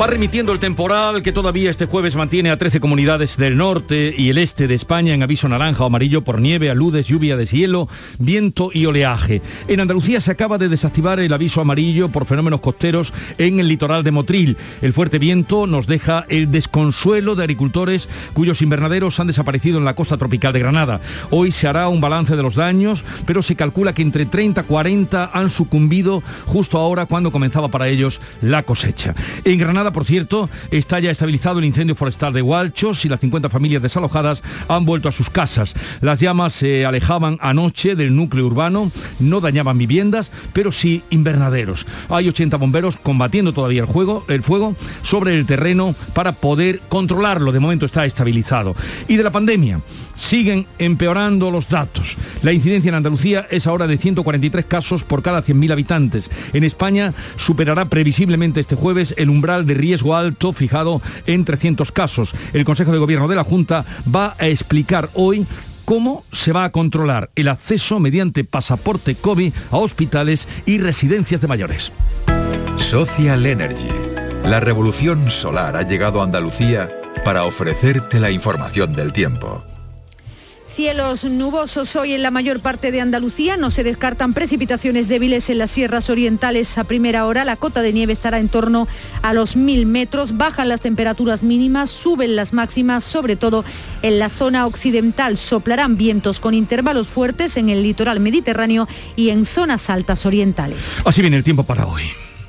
Va remitiendo el temporal que todavía este jueves mantiene a 13 comunidades del norte y el este de España en aviso naranja o amarillo por nieve, aludes, lluvia, deshielo, viento y oleaje. En Andalucía se acaba de desactivar el aviso amarillo por fenómenos costeros en el litoral de Motril. El fuerte viento nos deja el desconsuelo de agricultores cuyos invernaderos han desaparecido en la costa tropical de Granada. Hoy se hará un balance de los daños, pero se calcula que entre 30 y 40 han sucumbido justo ahora cuando comenzaba para ellos la cosecha. En Granada por cierto, está ya estabilizado el incendio forestal de Hualchos y las 50 familias desalojadas han vuelto a sus casas. Las llamas se alejaban anoche del núcleo urbano, no dañaban viviendas, pero sí invernaderos. Hay 80 bomberos combatiendo todavía el, el fuego sobre el terreno para poder controlarlo. De momento está estabilizado. Y de la pandemia, siguen empeorando los datos. La incidencia en Andalucía es ahora de 143 casos por cada 100.000 habitantes. En España superará previsiblemente este jueves el umbral de riesgo alto fijado en 300 casos. El Consejo de Gobierno de la Junta va a explicar hoy cómo se va a controlar el acceso mediante pasaporte COVID a hospitales y residencias de mayores. Social Energy. La revolución solar ha llegado a Andalucía para ofrecerte la información del tiempo. Cielos nubosos hoy en la mayor parte de Andalucía. No se descartan precipitaciones débiles en las sierras orientales a primera hora. La cota de nieve estará en torno a los mil metros. Bajan las temperaturas mínimas, suben las máximas, sobre todo en la zona occidental. Soplarán vientos con intervalos fuertes en el litoral mediterráneo y en zonas altas orientales. Así viene el tiempo para hoy.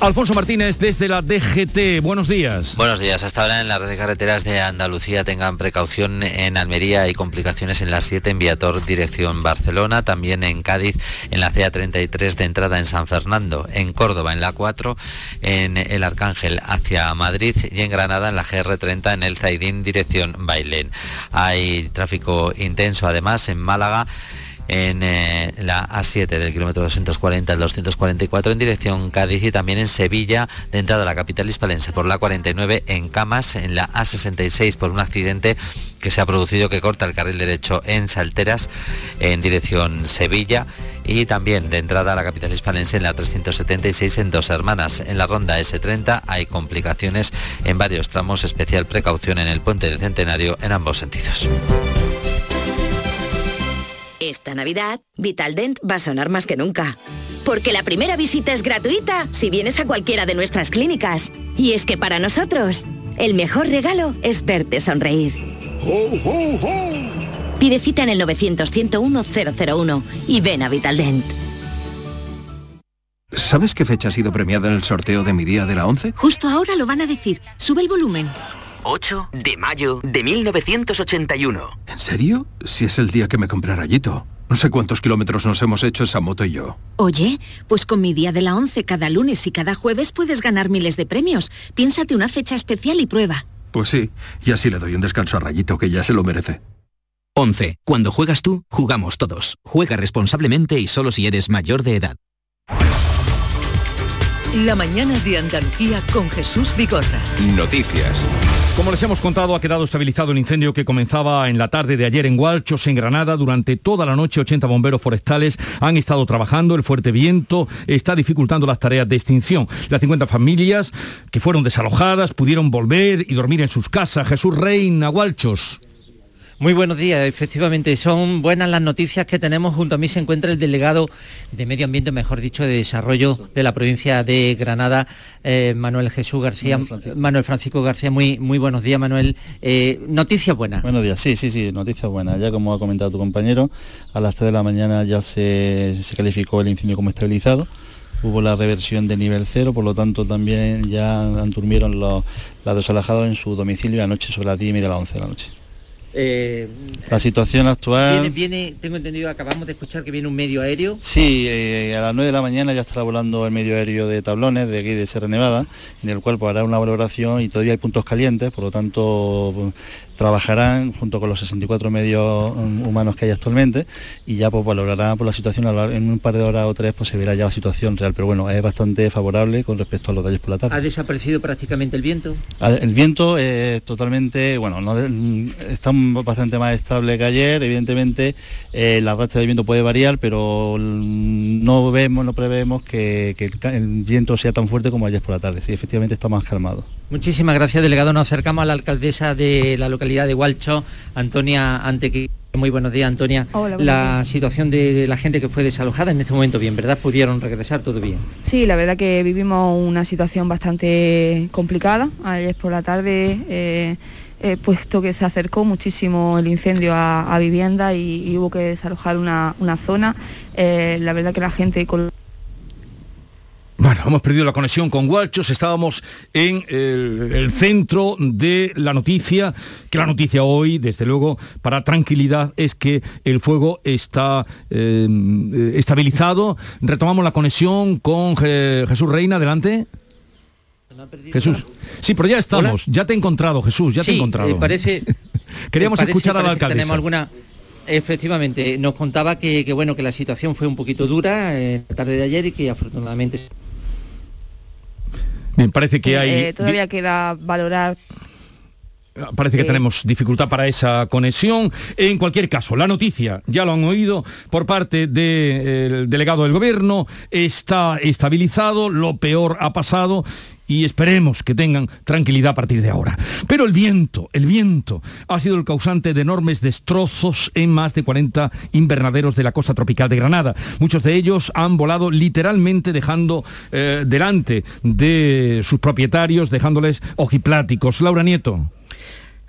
Alfonso Martínez desde la DGT, buenos días. Buenos días, hasta ahora en la red de carreteras de Andalucía tengan precaución en Almería. Y complicaciones en la 7 en Viator dirección Barcelona, también en Cádiz en la CA33 de entrada en San Fernando, en Córdoba en la 4, en el Arcángel hacia Madrid. Y en Granada en la GR30 en el Zaidín dirección Bailén. Hay tráfico intenso además en Málaga en eh, la A7 del kilómetro 240 al 244 en dirección Cádiz y también en Sevilla de entrada a la capital hispalense por la 49 en Camas, en la A66 por un accidente que se ha producido que corta el carril derecho en Salteras en dirección Sevilla y también de entrada a la capital hispalense en la 376 en Dos Hermanas. En la ronda S30 hay complicaciones en varios tramos, especial precaución en el puente del Centenario en ambos sentidos. Esta Navidad, Vitaldent va a sonar más que nunca. Porque la primera visita es gratuita si vienes a cualquiera de nuestras clínicas. Y es que para nosotros, el mejor regalo es verte sonreír. Pide cita en el 900-101-001 y ven a Vitaldent. ¿Sabes qué fecha ha sido premiada en el sorteo de mi día de la 11? Justo ahora lo van a decir. Sube el volumen. 8 de mayo de 1981. ¿En serio? Si es el día que me compré rayito. No sé cuántos kilómetros nos hemos hecho esa moto y yo. Oye, pues con mi día de la 11 cada lunes y cada jueves puedes ganar miles de premios. Piénsate una fecha especial y prueba. Pues sí, y así le doy un descanso a Rayito que ya se lo merece. 11. Cuando juegas tú, jugamos todos. Juega responsablemente y solo si eres mayor de edad. La mañana de Andalucía con Jesús Bigorra. Noticias. Como les hemos contado, ha quedado estabilizado el incendio que comenzaba en la tarde de ayer en Hualchos, en Granada. Durante toda la noche, 80 bomberos forestales han estado trabajando. El fuerte viento está dificultando las tareas de extinción. Las 50 familias que fueron desalojadas pudieron volver y dormir en sus casas. Jesús Reina, Hualchos. Muy buenos días, efectivamente, son buenas las noticias que tenemos. Junto a mí se encuentra el delegado de Medio Ambiente, mejor dicho, de Desarrollo de la provincia de Granada, eh, Manuel Jesús García. Manuel Francisco. García, muy, muy buenos días, Manuel. Eh, noticias buenas. Buenos días, sí, sí, sí, noticias buenas. Ya como ha comentado tu compañero, a las 3 de la mañana ya se, se calificó el incendio como estabilizado hubo la reversión de nivel cero, por lo tanto también ya durmieron los, los desalojados en su domicilio anoche sobre las 10 y media a las 11 de la noche. Eh, la situación actual... Viene, tengo entendido, acabamos de escuchar que viene un medio aéreo. Sí, eh, a las 9 de la mañana ya estará volando el medio aéreo de Tablones, de aquí de Sierra Nevada, en el cual pues, hará una valoración y todavía hay puntos calientes, por lo tanto trabajarán junto con los 64 medios um, humanos que hay actualmente y ya pues valorarán por la situación en un par de horas o tres pues se verá ya la situación real. Pero bueno es bastante favorable con respecto a los de ayer por la tarde. Ha desaparecido prácticamente el viento ah, el viento es totalmente bueno no, está bastante más estable que ayer evidentemente eh, la racha de viento puede variar pero no vemos no prevemos que, el, viento sea tan fuerte como ayer por la tarde. Sí efectivamente está más calmado muchísimas gracias delegado nos acercamos a la alcaldesa de la localidad de Hualcho. Antonia Antequi. Muy buenos días, Antonia. la situación de la gente que fue desalojada en este momento bien, ¿verdad? ¿Pudieron regresar todo bien? Sí, la verdad que vivimos una situación bastante complicada. Ayer por la tarde, eh, eh, puesto que se acercó muchísimo el incendio a, vivienda y, hubo que desalojar una, zona, eh, la verdad que la gente... Con bueno, hemos perdido la conexión con Gualchos, estábamos en el, centro de la noticia, que la noticia hoy, desde luego, para tranquilidad, es que el fuego está eh, estabilizado. Retomamos la conexión con Jesús Reina, adelante. Jesús. Sí, pero ya estamos, ya te he encontrado, Jesús, ya te he encontrado. Eh, parece, Queríamos escuchar a la alcaldesa. Tenemos alguna... Efectivamente, nos contaba que, bueno que la situación fue un poquito dura en la tarde de ayer y que afortunadamente me parece que hay... Eh, todavía queda valorar Parece que tenemos dificultad para esa conexión. En cualquier caso, la noticia, ya lo han oído, por parte del delegado del gobierno, está estabilizado, lo peor ha pasado y esperemos que tengan tranquilidad a partir de ahora. Pero el viento, el viento ha sido el causante de enormes destrozos en más de 40 invernaderos de la costa tropical de Granada. Muchos de ellos han volado literalmente dejando eh, delante de sus propietarios, dejándoles ojipláticos. Laura Nieto.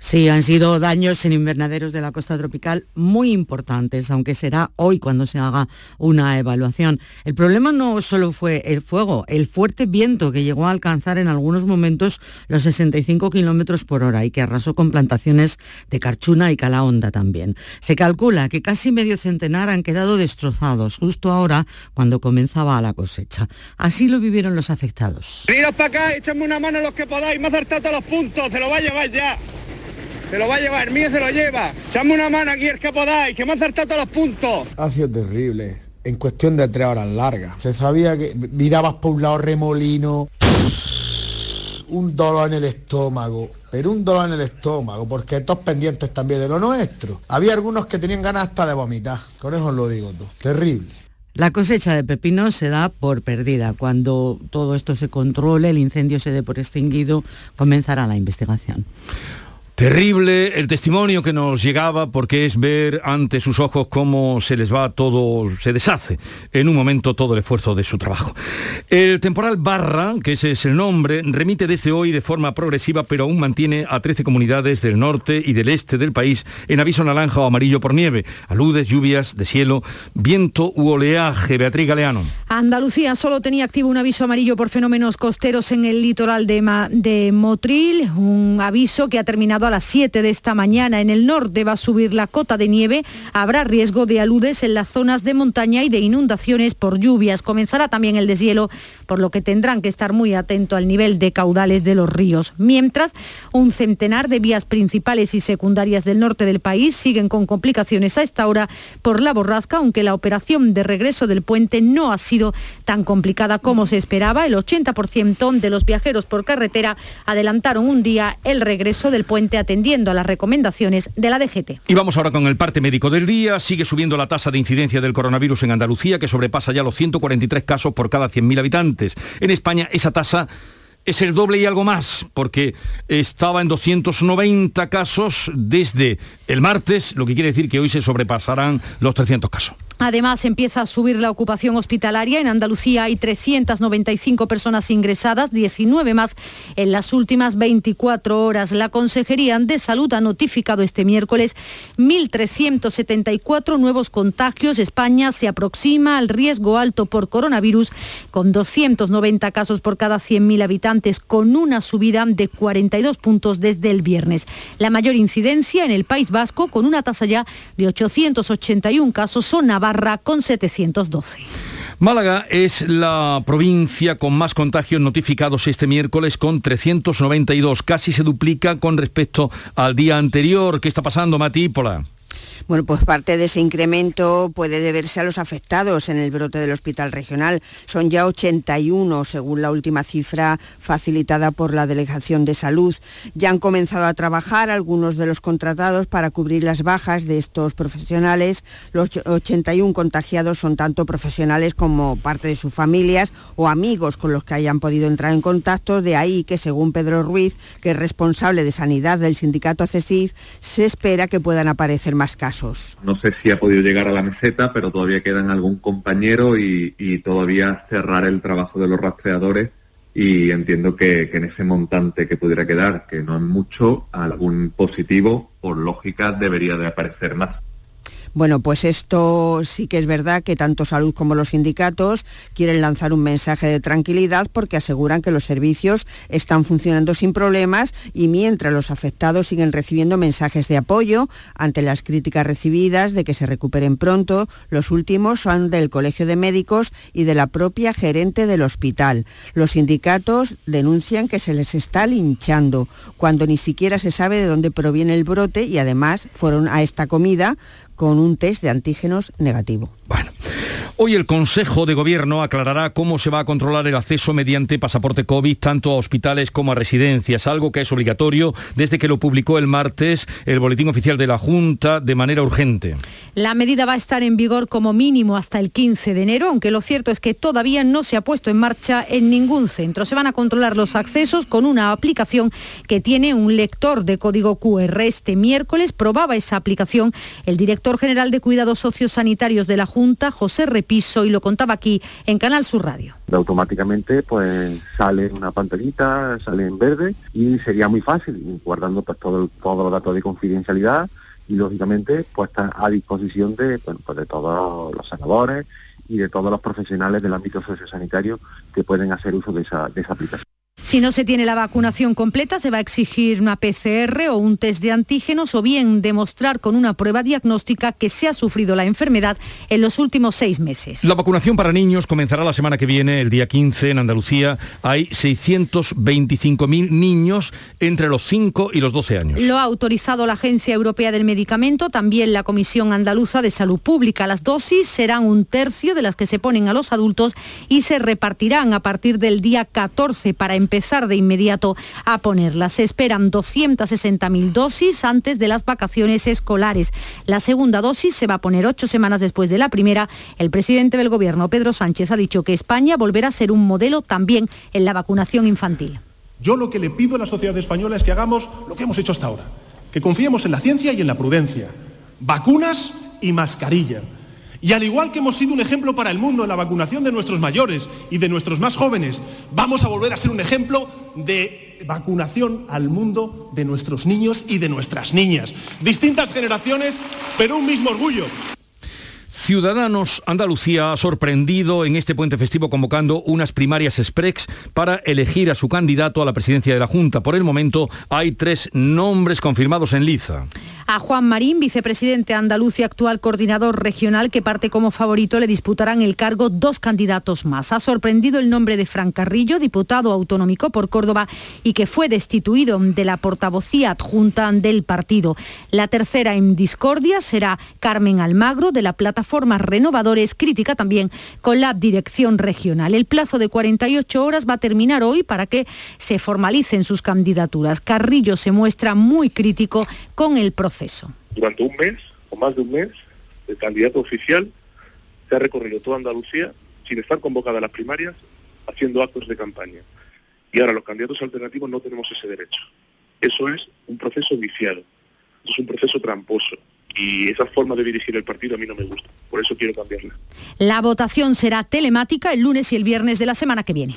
Sí, han sido daños en invernaderos de la costa tropical muy importantes, aunque será hoy cuando se haga una evaluación. El problema no solo fue el fuego, el fuerte viento que llegó a alcanzar en algunos momentos los 65 kilómetros por hora y que arrasó con plantaciones de carchuna y calahonda también. Se calcula que casi medio centenar han quedado destrozados justo ahora cuando comenzaba la cosecha. Así lo vivieron los afectados. Veniros para acá, echadme una mano los que podáis, me acertado los puntos, se lo va a llevar ya. Se lo va a llevar, el mío se lo lleva. Echame una mano aquí el que podáis, que me ha acertado todos los puntos. Ha sido terrible. En cuestión de tres horas largas. Se sabía que mirabas por un lado remolino, un dolor en el estómago, pero un dolor en el estómago, porque estos pendientes también de lo nuestro. Había algunos que tenían ganas hasta de vomitar, con eso os lo digo todo. Terrible. La cosecha de pepinos se da por perdida. Cuando todo esto se controle, el incendio se dé por extinguido, comenzará la investigación. Terrible el testimonio que nos llegaba porque es ver ante sus ojos cómo se les va todo, se deshace en un momento todo el esfuerzo de su trabajo. El temporal Barra, que ese es el nombre, remite desde hoy de forma progresiva pero aún mantiene a 13 comunidades del norte y del este del país en aviso naranja o amarillo por nieve, aludes, lluvias de cielo, viento u oleaje. Beatriz Galeano. Andalucía solo tenía activo un aviso amarillo por fenómenos costeros en el litoral de, de Motril, un aviso que ha terminado a las 7 de esta mañana. En el norte va a subir la cota de nieve. Habrá riesgo de aludes en las zonas de montaña y de inundaciones por lluvias. Comenzará también el deshielo, por lo que tendrán que estar muy atentos al nivel de caudales de los ríos. Mientras, un centenar de vías principales y secundarias del norte del país siguen con complicaciones a esta hora por la borrasca, aunque la operación de regreso del puente no ha sido tan complicada como se esperaba. El 80% de los viajeros por carretera adelantaron un día el regreso del puente atendiendo a las recomendaciones de la DGT. Y vamos ahora con el parte médico del día. Sigue subiendo la tasa de incidencia del coronavirus en Andalucía, que sobrepasa ya los 143 casos por cada 100.000 habitantes. En España esa tasa es el doble y algo más, porque estaba en 290 casos desde el martes, lo que quiere decir que hoy se sobrepasarán los 300 casos. Además, empieza a subir la ocupación hospitalaria. En Andalucía hay 395 personas ingresadas, 19 más en las últimas 24 horas. La Consejería de Salud ha notificado este miércoles 1.374 nuevos contagios. España se aproxima al riesgo alto por coronavirus con 290 casos por cada 100.000 habitantes, con una subida de 42 puntos desde el viernes. La mayor incidencia en el País Vasco, con una tasa ya de 881 casos, son con 712. Málaga es la provincia con más contagios notificados este miércoles con 392. Casi se duplica con respecto al día anterior. ¿Qué está pasando, Matípola? Bueno, pues parte de ese incremento puede deberse a los afectados en el brote del hospital regional. Son ya 81, según la última cifra facilitada por la Delegación de Salud. Ya han comenzado a trabajar algunos de los contratados para cubrir las bajas de estos profesionales. Los 81 contagiados son tanto profesionales como parte de sus familias o amigos con los que hayan podido entrar en contacto. De ahí que, según Pedro Ruiz, que es responsable de sanidad del sindicato CESIF, se espera que puedan aparecer más casos. No sé si ha podido llegar a la meseta, pero todavía quedan algún compañero y, todavía cerrar el trabajo de los rastreadores y entiendo que, que, en ese montante que pudiera quedar, que no es mucho, algún positivo, por lógica, debería de aparecer más. Bueno, pues esto sí que es verdad que tanto Salud como los sindicatos quieren lanzar un mensaje de tranquilidad porque aseguran que los servicios están funcionando sin problemas y mientras los afectados siguen recibiendo mensajes de apoyo ante las críticas recibidas de que se recuperen pronto, los últimos son del Colegio de Médicos y de la propia gerente del hospital. Los sindicatos denuncian que se les está linchando cuando ni siquiera se sabe de dónde proviene el brote y además fueron a esta comida con un test de antígenos negativo. Bueno, hoy el Consejo de Gobierno aclarará cómo se va a controlar el acceso mediante pasaporte COVID tanto a hospitales como a residencias, algo que es obligatorio desde que lo publicó el martes el Boletín Oficial de la Junta de manera urgente. La medida va a estar en vigor como mínimo hasta el 15 de enero, aunque lo cierto es que todavía no se ha puesto en marcha en ningún centro. Se van a controlar los accesos con una aplicación que tiene un lector de código QR. Este miércoles probaba esa aplicación el director general de Cuidados Sociosanitarios de la Junta José Repiso, y lo contaba aquí en Canal Sur Radio. Automáticamente pues sale una pantallita, sale en verde y sería muy fácil, guardando pues todo, todos los datos de confidencialidad y lógicamente pues está a disposición de, pues, de todos los sanadores y de todos los profesionales del ámbito sociosanitario que pueden hacer uso de esa, de esa aplicación. Si no se tiene la vacunación completa, se va a exigir una PCR o un test de antígenos o bien demostrar con una prueba diagnóstica que se ha sufrido la enfermedad en los últimos seis meses. La vacunación para niños comenzará la semana que viene, el día 15, en Andalucía. Hay 625.000 niños entre los 5 y los 12 años. Lo ha autorizado la Agencia Europea del Medicamento, también la Comisión Andaluza de Salud Pública. Las dosis serán un tercio de las que se ponen a los adultos y se repartirán a partir del día 14 para empezar de inmediato a ponerlas. Se esperan 260.000 dosis antes de las vacaciones escolares. La segunda dosis se va a poner ocho semanas después de la primera. El presidente del Gobierno, Pedro Sánchez, ha dicho que España volverá a ser un modelo también en la vacunación infantil. Yo lo que le pido a la sociedad española es que hagamos lo que hemos hecho hasta ahora, que confiemos en la ciencia y en la prudencia. Vacunas y mascarilla y al igual que hemos sido un ejemplo para el mundo en la vacunación de nuestros mayores y de nuestros más jóvenes, vamos a volver a ser un ejemplo de vacunación al mundo de nuestros niños y de nuestras niñas. Distintas generaciones, pero un mismo orgullo. Ciudadanos Andalucía ha sorprendido en este puente festivo convocando unas primarias express para elegir a su candidato a la presidencia de la Junta. Por el momento hay tres nombres confirmados en liza. A Juan Marín, vicepresidente andaluz y actual coordinador regional, que parte como favorito, le disputarán el cargo dos candidatos más. Ha sorprendido el nombre de Fran Carrillo, diputado autonómico por Córdoba y que fue destituido de la portavocía adjunta del partido. La tercera en discordia será Carmen Almagro, de la plataforma Renovadores, crítica también con la dirección regional. El plazo de 48 horas va a terminar hoy para que se formalicen sus candidaturas. Carrillo se muestra muy crítico con el proceso. Durante un mes o más de un mes, el candidato oficial se ha recorrido toda Andalucía sin estar convocada a las primarias, haciendo actos de campaña. Y ahora los candidatos alternativos no tenemos ese derecho. Eso es un proceso viciado, es un proceso tramposo y esa forma de dirigir el partido a mí no me gusta. Por eso quiero cambiarla. La votación será telemática el lunes y el viernes de la semana que viene.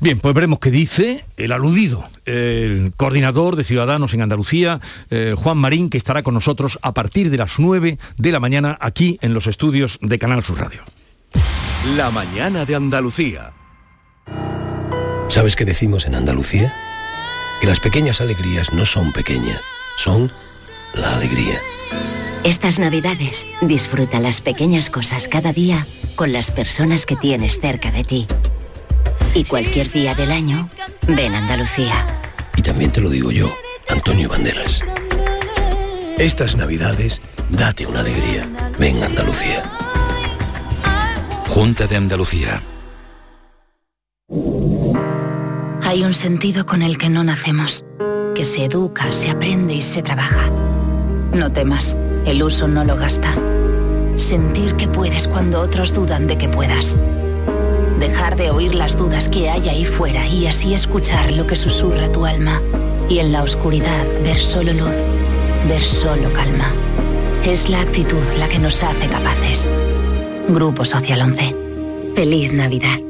Bien, pues veremos qué dice el aludido, el coordinador de Ciudadanos en Andalucía, eh, Juan Marín, que estará con nosotros a partir de las 9 de la mañana aquí en los estudios de Canal Sur Radio. La mañana de Andalucía. ¿Sabes qué decimos en Andalucía? Que las pequeñas alegrías no son pequeñas, son la alegría. Estas navidades disfruta las pequeñas cosas cada día con las personas que tienes cerca de ti. Y cualquier día del año, ven Andalucía. Y también te lo digo yo, Antonio Banderas. Estas navidades, date una alegría. Ven Andalucía. Junta de Andalucía. Hay un sentido con el que no nacemos, que se educa, se aprende y se trabaja. No temas, el uso no lo gasta. Sentir que puedes cuando otros dudan de que puedas. Dejar de oír las dudas que hay ahí fuera y así escuchar lo que susurra tu alma. Y en la oscuridad ver solo luz, ver solo calma. Es la actitud la que nos hace capaces. Grupo Social 11. Feliz Navidad.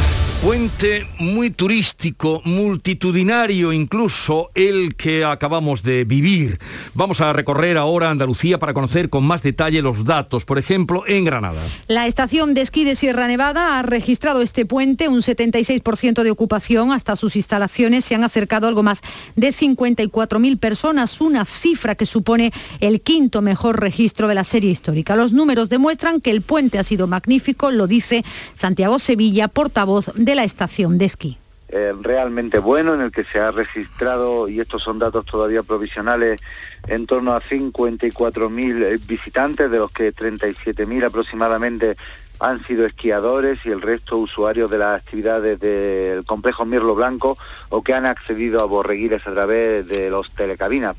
Puente muy turístico, multitudinario incluso el que acabamos de vivir. Vamos a recorrer ahora Andalucía para conocer con más detalle los datos, por ejemplo, en Granada. La estación de esquí de Sierra Nevada ha registrado este puente un 76% de ocupación. Hasta sus instalaciones se han acercado algo más de 54.000 personas, una cifra que supone el quinto mejor registro de la serie histórica. Los números demuestran que el puente ha sido magnífico, lo dice Santiago Sevilla, portavoz de la estación de esquí. Eh, realmente bueno en el que se ha registrado, y estos son datos todavía provisionales, en torno a 54.000 visitantes, de los que 37.000 aproximadamente han sido esquiadores y el resto usuarios de las actividades del complejo Mirlo Blanco o que han accedido a Borreguires a través de los telecabinas.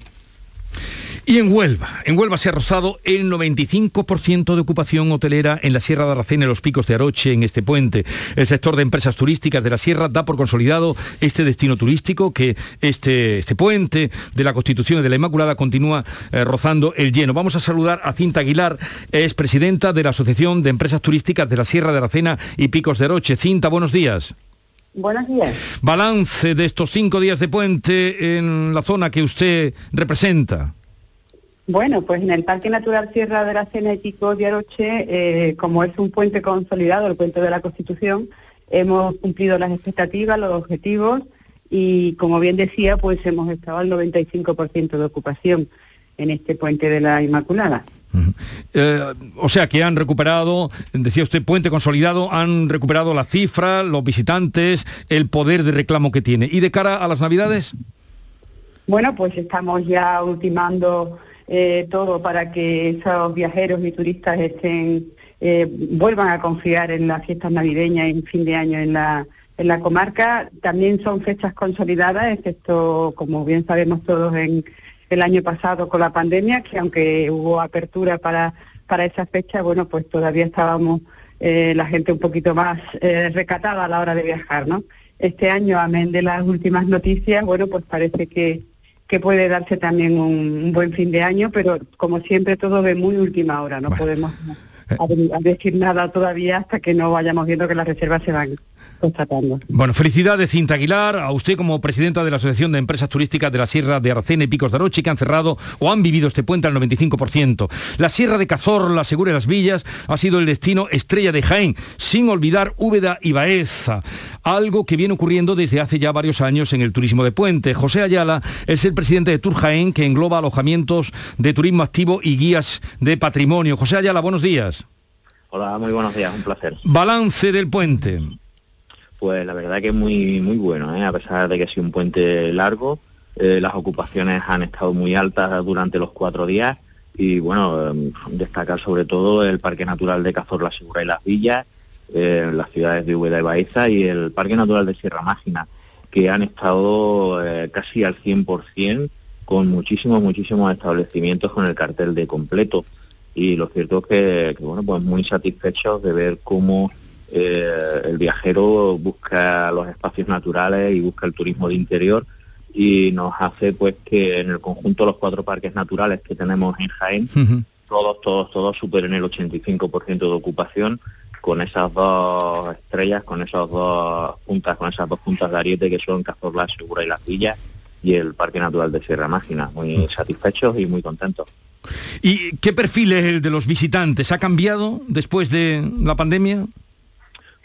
Y en Huelva, en Huelva se ha rozado el 95% de ocupación hotelera en la Sierra de Aracena y los picos de Aroche en este puente. El sector de empresas turísticas de la Sierra da por consolidado este destino turístico que este, este puente de la Constitución y de la Inmaculada continúa eh, rozando el lleno. Vamos a saludar a Cinta Aguilar, es presidenta de la Asociación de Empresas Turísticas de la Sierra de Aracena y Picos de Aroche. Cinta, buenos días. Buenos días. Balance de estos cinco días de puente en la zona que usted representa. Bueno, pues en el Parque Natural Sierra de la Cena y Pico de Aroche, eh, como es un puente consolidado, el puente de la Constitución, hemos cumplido las expectativas, los objetivos y, como bien decía, pues hemos estado al 95% de ocupación en este puente de la Inmaculada. Eh, o sea que han recuperado, decía usted, puente consolidado, han recuperado la cifra, los visitantes, el poder de reclamo que tiene. ¿Y de cara a las Navidades? Bueno, pues estamos ya ultimando eh, todo para que esos viajeros y turistas estén eh, vuelvan a confiar en las fiestas navideñas y en fin de año en la, en la comarca. También son fechas consolidadas, excepto, como bien sabemos todos, en el año pasado con la pandemia, que aunque hubo apertura para, para esa fecha, bueno, pues todavía estábamos eh, la gente un poquito más recatada a la hora de viajar, ¿no? Este año, amén de las últimas noticias, bueno, pues parece que que puede darse también un, buen fin de año, pero como siempre todo de muy última hora, no podemos decir nada todavía hasta que no vayamos viendo que las reservas se van. Constatando. Bueno, felicidades Cinta Aguilar, a usted como presidenta de la Asociación de Empresas Turísticas de la Sierra de Aracena y Picos de Aroche, que han cerrado o han vivido este puente al 95%. La Sierra de Cazorla, Segura y Las Villas, ha sido el destino estrella de Jaén, sin olvidar Úbeda y Baeza, algo que viene ocurriendo desde hace ya varios años en el turismo de puente. José Ayala es el presidente de Tour Jaén, que engloba alojamientos de turismo activo y guías de patrimonio. José Ayala, buenos días. Hola, muy buenos días, un placer. Balance del puente. Pues la verdad que es muy, muy bueno, ¿eh? a pesar de que ha sido un puente largo, eh, las ocupaciones han estado muy altas durante los cuatro días y bueno, eh, destacar sobre todo el Parque Natural de Cazorla Segura y Las Villas, eh, las ciudades de Úbeda y Baeza y el Parque Natural de Sierra Mágina, que han estado casi al 100% con muchísimos, muchísimos establecimientos con el cartel de completo. Y lo cierto es que, bueno, pues muy satisfechos de ver cómo eh, el viajero busca los espacios naturales y busca el turismo de interior y nos hace pues que en el conjunto los cuatro parques naturales que tenemos en Jaén, todos, todos, todos superen el 85% de ocupación con esas dos estrellas, con esas dos puntas, con esas dos puntas de ariete que son Cazorla, Segura y Las Villas y el Parque Natural de Sierra Mágina. Muy satisfechos y muy contentos. ¿Y qué perfil es el de los visitantes? ¿Ha cambiado después de la pandemia?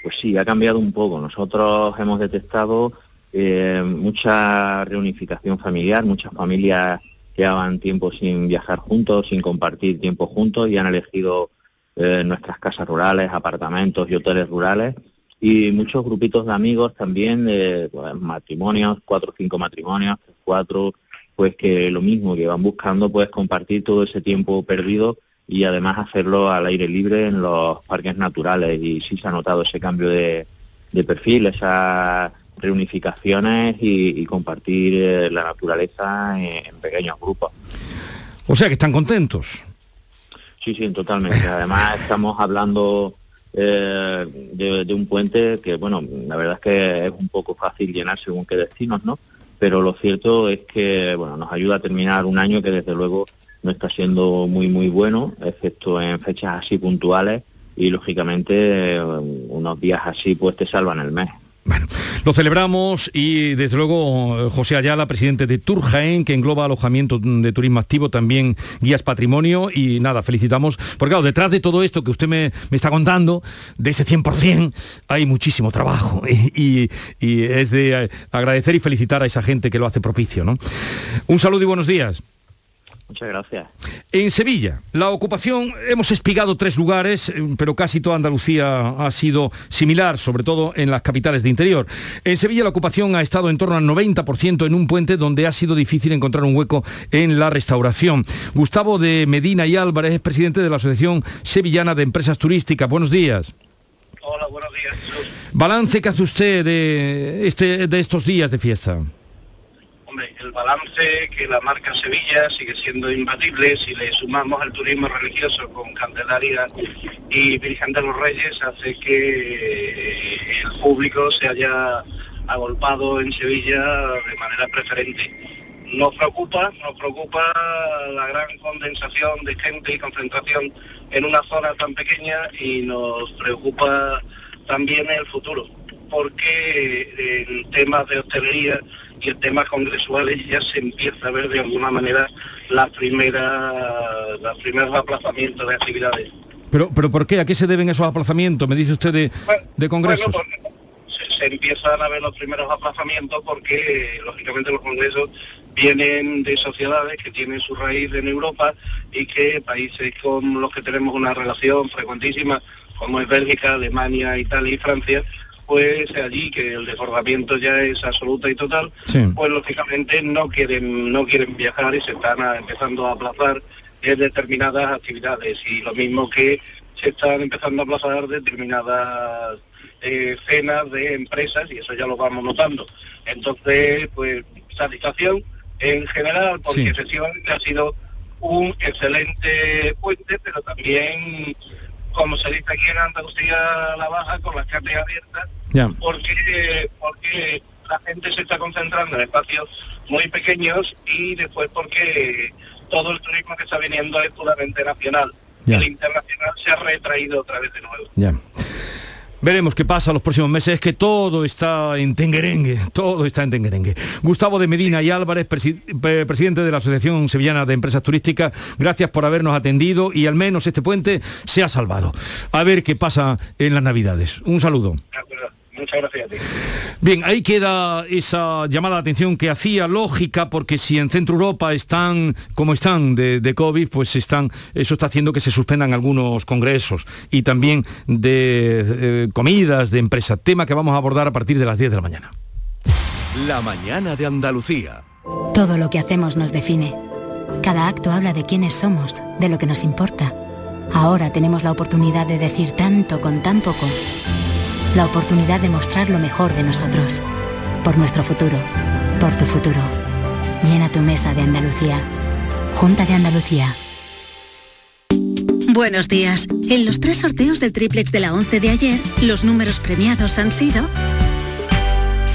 Pues sí, ha cambiado un poco. Nosotros hemos detectado eh, mucha reunificación familiar, muchas familias llevaban tiempo sin viajar juntos, sin compartir tiempo juntos y han elegido eh, nuestras casas rurales, apartamentos y hoteles rurales y muchos grupitos de amigos también, eh, pues, matrimonios, cuatro o cinco matrimonios, cuatro, pues que lo mismo, que van buscando pues compartir todo ese tiempo perdido y además hacerlo al aire libre en los parques naturales y sí se ha notado ese cambio de, de perfil, esas reunificaciones y, y compartir eh, la naturaleza en, en, pequeños grupos. O sea que están contentos. Sí, sí, totalmente. Además estamos hablando eh, de, de, un puente que, bueno, la verdad es que es un poco fácil llenar según qué destinos, ¿no? Pero lo cierto es que, bueno, nos ayuda a terminar un año que desde luego no está siendo muy muy bueno, excepto en fechas así puntuales y lógicamente unos días así pues te salvan el mes. Bueno, lo celebramos y desde luego José Ayala, presidente de Tour Jaén, que engloba alojamiento de turismo activo, también guías patrimonio y nada, felicitamos, porque claro, detrás de todo esto que usted me, está contando, de ese 100%, hay muchísimo trabajo y, y, es de agradecer y felicitar a esa gente que lo hace propicio, ¿no? Un saludo y buenos días. Muchas gracias. En Sevilla, la ocupación, hemos espigado tres lugares, pero casi toda Andalucía ha sido similar, sobre todo en las capitales de interior. En Sevilla la ocupación ha estado en torno al 90% en un puente donde ha sido difícil encontrar un hueco en la restauración. Gustavo de Medina y Álvarez es presidente de la Asociación Sevillana de Empresas Turísticas. Buenos días. Hola, buenos días. Balance que hace usted de, este, de estos días de fiesta. El balance que la marca Sevilla sigue siendo imbatible si le sumamos el turismo religioso con Candelaria y Virgen de los Reyes hace que el público se haya agolpado en Sevilla de manera preferente. Nos preocupa, nos preocupa la gran condensación de gente y concentración en una zona tan pequeña y nos preocupa también el futuro, porque en temas de hostelería y en temas congresuales ya se empieza a ver de alguna manera la primera, los primeros aplazamientos de actividades. Pero, pero ¿por qué? ¿A qué se deben esos aplazamientos? Me dice usted de, bueno, de congresos. Bueno, se, se, empiezan a ver los primeros aplazamientos porque lógicamente los congresos vienen de sociedades que tienen su raíz en Europa y que países con los que tenemos una relación frecuentísima, como es Bélgica, Alemania, Italia y Francia, pues allí que el desbordamiento ya es absoluta y total, sí. pues lógicamente no quieren no quieren viajar y se están a, empezando a aplazar en determinadas actividades y lo mismo que se están empezando a aplazar determinadas eh, cenas de empresas y eso ya lo vamos notando. Entonces, pues satisfacción en general porque sí. efectivamente ha sido un excelente puente, pero también como se dice aquí en Andalucía la baja, con las carnes abiertas, yeah. porque, porque la gente se está concentrando en espacios muy pequeños y después porque todo el turismo que está viniendo es puramente nacional. Yeah. El internacional se ha retraído otra vez de nuevo. Yeah. Veremos qué pasa los próximos meses. Es que todo está en tenguerengue, todo está en tenguerengue. Gustavo de Medina y Álvarez, presi- presidente de la Asociación Sevillana de Empresas Turísticas, gracias por habernos atendido y al menos este puente se ha salvado. A ver qué pasa en las Navidades. Un saludo. Muchas gracias a ti. Bien, ahí queda esa llamada de atención que hacía lógica, porque si en Centro Europa están como están de, de COVID, pues están, eso está haciendo que se suspendan algunos congresos y también de eh, comidas de empresa, tema que vamos a abordar a partir de las 10 de la mañana. La mañana de Andalucía. Todo lo que hacemos nos define. Cada acto habla de quiénes somos, de lo que nos importa. Ahora tenemos la oportunidad de decir tanto con tan poco. La oportunidad de mostrar lo mejor de nosotros. Por nuestro futuro. Por tu futuro. Llena tu mesa de Andalucía. Junta de Andalucía. Buenos días. En los tres sorteos del triplex de la 11 de ayer, los números premiados han sido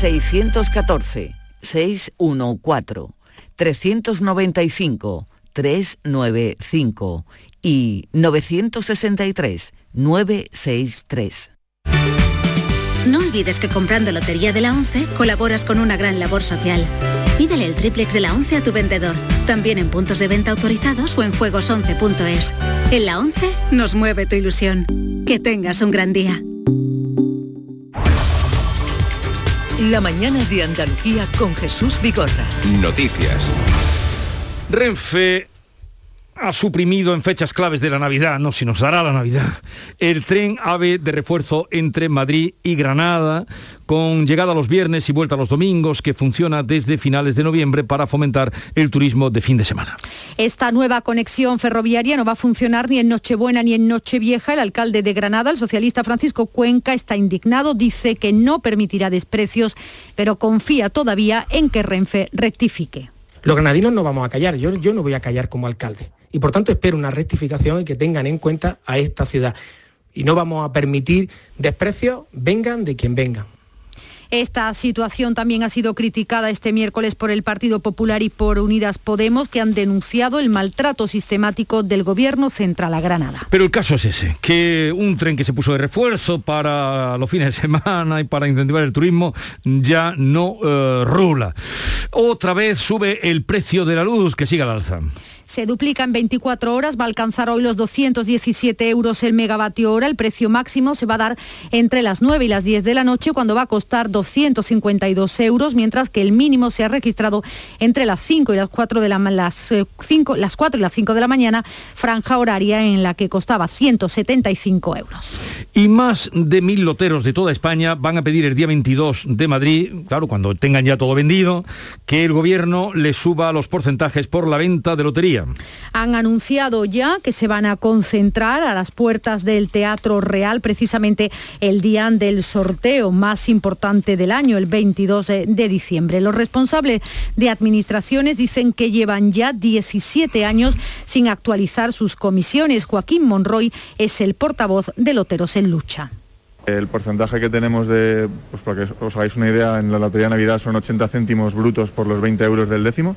614, 614, 395, 395 y 963, 963. No olvides que comprando Lotería de la 11 colaboras con una gran labor social. Pídele el triplex de la 11 a tu vendedor, también en puntos de venta autorizados o en juegos11.es. En la 11 nos mueve tu ilusión. Que tengas un gran día. La mañana de Andalucía con Jesús Vigorra. Noticias. Renfe ha suprimido en fechas claves de la Navidad, no si nos dará la Navidad, el tren AVE de refuerzo entre Madrid y Granada, con llegada los viernes y vuelta los domingos, que funciona desde finales de noviembre para fomentar el turismo de fin de semana. Esta nueva conexión ferroviaria no va a funcionar ni en Nochebuena ni en Nochevieja. El alcalde de Granada, el socialista Francisco Cuenca, está indignado, dice que no permitirá desprecios, pero confía todavía en que Renfe rectifique. Los granadinos no vamos a callar, yo, no voy a callar como alcalde. Y por tanto espero una rectificación y que tengan en cuenta a esta ciudad. Y no vamos a permitir desprecios, vengan de quien vengan. Esta situación también ha sido criticada este miércoles por el Partido Popular y por Unidas Podemos, que han denunciado el maltrato sistemático del Gobierno central a Granada. Pero el caso es ese, que un tren que se puso de refuerzo para los fines de semana y para incentivar el turismo ya no eh, rula. Otra vez sube el precio de la luz, que sigue al alza. Se duplica en 24 horas, va a alcanzar hoy los 217 euros el megavatio hora. El precio máximo se va a dar entre las 9 y las 10 de la noche, cuando va a costar 252 euros, mientras que el mínimo se ha registrado entre las 5 y las 4 de la, las, eh, 5, las 4 y las 5 de la mañana, franja horaria en la que costaba 175 euros. Y más de mil loteros de toda España van a pedir el día 22 de Madrid, claro, cuando tengan ya todo vendido, que el gobierno les suba los porcentajes por la venta de lotería. Han anunciado ya que se van a concentrar a las puertas del Teatro Real precisamente el día del sorteo más importante del año, el 22 de, diciembre. Los responsables de administraciones dicen que llevan ya 17 años sin actualizar sus comisiones. Joaquín Monroy es el portavoz de Loteros en Lucha. El porcentaje que tenemos de, pues para que os hagáis una idea, en la Lotería Navidad son 80 céntimos brutos por los 20 euros del décimo.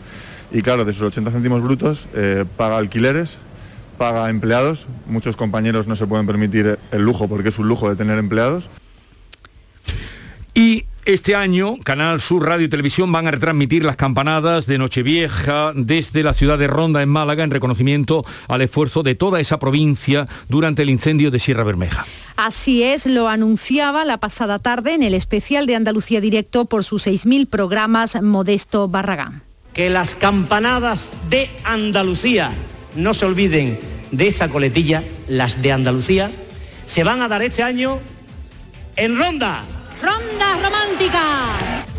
Y claro, de esos 80 céntimos brutos eh, paga alquileres, paga empleados. Muchos compañeros no se pueden permitir el lujo porque es un lujo de tener empleados. Y este año, Canal Sur Radio y Televisión van a retransmitir las campanadas de Nochevieja desde la ciudad de Ronda en Málaga en reconocimiento al esfuerzo de toda esa provincia durante el incendio de Sierra Bermeja. Así es, lo anunciaba la pasada tarde en el especial de Andalucía Directo por sus 6.000 programas Modesto Barragán. Que las campanadas de Andalucía, no se olviden de esta coletilla, las de Andalucía, se van a dar este año en Ronda. Ronda Romántica.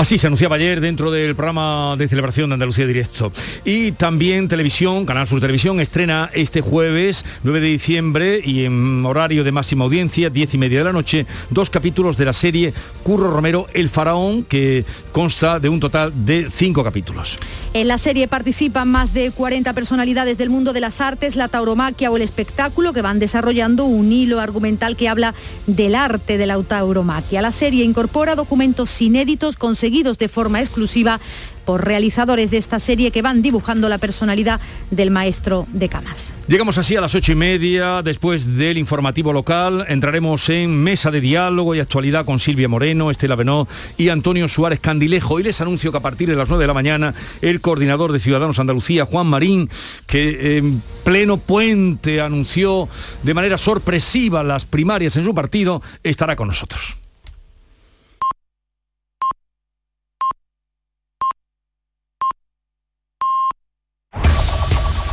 Así se anunciaba ayer dentro del programa de celebración de Andalucía Directo. Y también Televisión, Canal Sur Televisión, estrena este jueves 9 de diciembre y en horario de máxima audiencia, 10 y media de la noche, dos capítulos de la serie Curro Romero, El Faraón, que consta de un total de cinco capítulos. En la serie participan más de 40 personalidades del mundo de las artes, la tauromaquia o el espectáculo que van desarrollando un hilo argumental que habla del arte de la tauromaquia. La serie incorpora documentos inéditos conseguidos de forma exclusiva por realizadores de esta serie que van dibujando la personalidad del maestro de camas. Llegamos así a las ocho y media, después del informativo local, entraremos en mesa de diálogo y actualidad con Silvia Moreno, Estela Benó y Antonio Suárez Candilejo. Y les anuncio que a partir de las nueve de la mañana, el coordinador de Ciudadanos Andalucía, Juan Marín, que en pleno puente anunció de manera sorpresiva las primarias en su partido, estará con nosotros.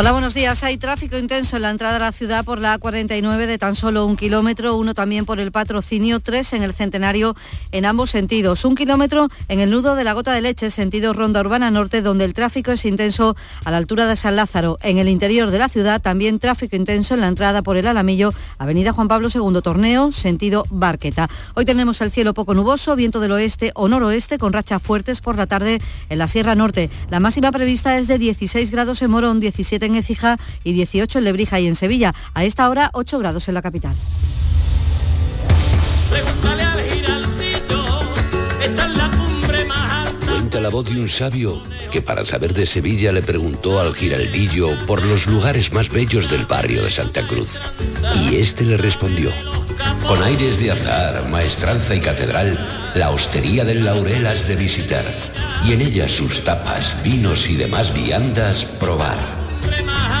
Hola, buenos días. Hay tráfico intenso en la entrada a la ciudad por la A49 de tan solo un kilómetro, uno también por el patrocinio, tres en el centenario en ambos sentidos. Un kilómetro en el nudo de la Gota de Leche, sentido Ronda Urbana Norte, donde el tráfico es intenso a la altura de San Lázaro. En el interior de la ciudad también tráfico intenso en la entrada por el Alamillo, Avenida Juan Pablo II Torneo, sentido Barqueta. Hoy tenemos el cielo poco nuboso, viento del oeste o noroeste con rachas fuertes por la tarde en la Sierra Norte. La máxima prevista es de 16 grados en Morón, 17 en Écija y 18 en Lebrija y en Sevilla. A esta hora 8 grados en la capital. Cuenta la voz de un sabio que para saber de Sevilla le preguntó al giraldillo por los lugares más bellos del barrio de Santa Cruz. Y este le respondió, con aires de azar, maestranza y catedral, la hostería del Laurel has de visitar, y en ella sus tapas, vinos y demás viandas probar.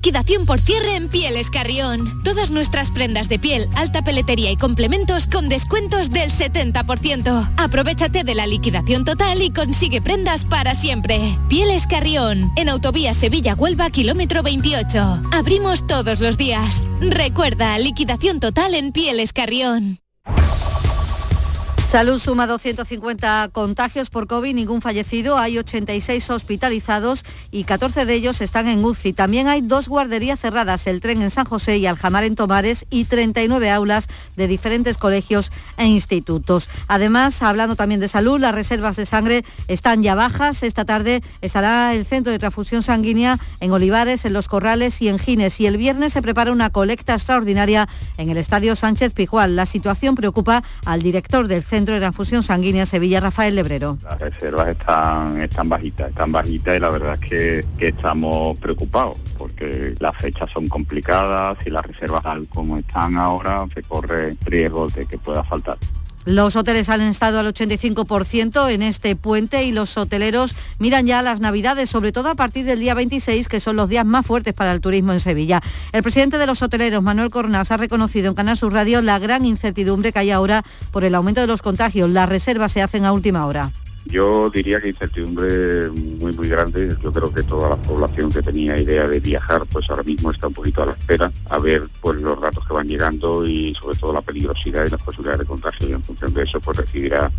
Liquidación por cierre en Pieles Carrión. Todas nuestras prendas de piel, alta peletería y complementos con descuentos del 70%. Aprovechate de la liquidación total y consigue prendas para siempre. Pieles Carrión, en Autovía Sevilla-Huelva, kilómetro 28. Abrimos todos los días. Recuerda, liquidación total en Pieles Carrión. Salud suma 250 contagios por COVID, ningún fallecido. Hay 86 hospitalizados y 14 de ellos están en UCI. También hay dos guarderías cerradas, el tren en San José y Aljamar en Tomares y 39 aulas de diferentes colegios e institutos. Además, hablando también de salud, las reservas de sangre están ya bajas. Esta tarde estará el centro de transfusión sanguínea en Olivares, en Los Corrales y en Gines. Y el viernes se prepara una colecta extraordinaria en el Estadio Sánchez Pijual. La situación preocupa al director del centro Centro de Transfusión Sanguínea Sevilla, Rafael Lebrero. Las reservas están, están bajitas, están bajitas y la verdad es que, que estamos preocupados porque las fechas son complicadas y las reservas tal como están ahora se corre riesgo de que pueda faltar. Los hoteles han estado al 85% en este puente y los hoteleros miran ya las Navidades, sobre todo a partir del día 26, que son los días más fuertes para el turismo en Sevilla. El presidente de los hoteleros, Manuel Cornas, ha reconocido en Canal Sur Radio la gran incertidumbre que hay ahora por el aumento de los contagios. Las reservas se hacen a última hora. Yo diría que incertidumbre muy muy grande. Yo creo que toda la población que tenía idea de viajar, pues ahora mismo está un poquito a la espera a ver pues los datos que van llegando y sobre todo la peligrosidad y las posibilidades de contagio y en función de eso pues decidirá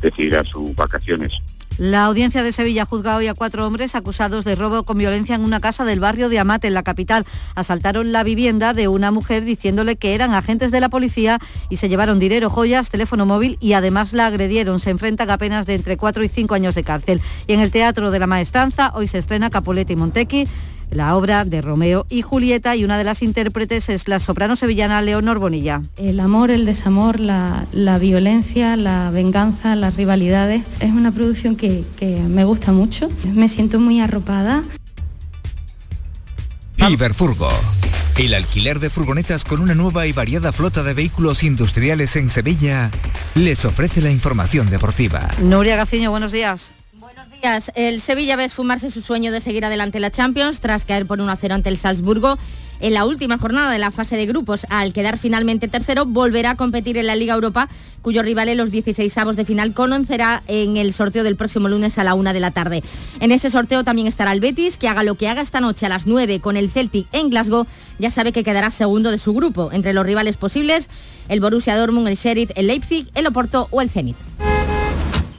decidirá sus vacaciones. La audiencia de Sevilla juzga hoy a cuatro hombres acusados de robo con violencia en una casa del barrio de Amate, en la capital. Asaltaron la vivienda de una mujer diciéndole que eran agentes de la policía y se llevaron dinero, joyas, teléfono móvil y además la agredieron. Se enfrentan a de entre cuatro y cinco años de cárcel. Y en el Teatro de la Maestranza hoy se estrena Capulete y Montequi la obra de Romeo y Julieta y una de las intérpretes es la soprano sevillana Leonor Bonilla. El amor, el desamor, la, la violencia, la venganza, las rivalidades, es una producción que, que me gusta mucho, me siento muy arropada. Iberfurgo. El alquiler de furgonetas con una nueva y variada flota de vehículos industriales en Sevilla les ofrece la información deportiva. Nuria Gaciño, buenos días. Días. El Sevilla ve esfumarse su sueño de seguir adelante la Champions tras caer por 1-0 ante el Salzburgo. En la última jornada de la fase de grupos, al quedar finalmente tercero, volverá a competir en la Liga Europa, cuyo rival en los 16 avos de final conocerá en el sorteo del próximo lunes a la una de la tarde. En ese sorteo también estará el Betis, que haga lo que haga esta noche a las 9 con el Celtic en Glasgow, ya sabe que quedará segundo de su grupo. Entre los rivales posibles, el Borussia Dortmund, el Sheriff, el Leipzig, el Oporto o el Zenit.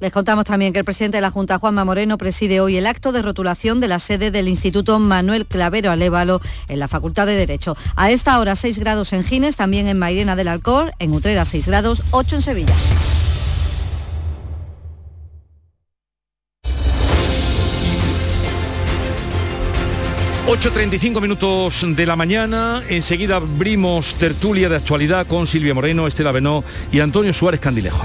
Les contamos también que el presidente de la Junta, Juanma Moreno, preside hoy el acto de rotulación de la sede del Instituto Manuel Clavero Alévalo en la Facultad de Derecho. A esta hora 6 grados en Gines, también en Mairena del Alcor, en Utrera 6 grados, 8 en Sevilla. ...8.35 minutos de la mañana... ...enseguida abrimos tertulia de actualidad... ...con Silvia Moreno, Estela Benó y Antonio Suárez Candilejo.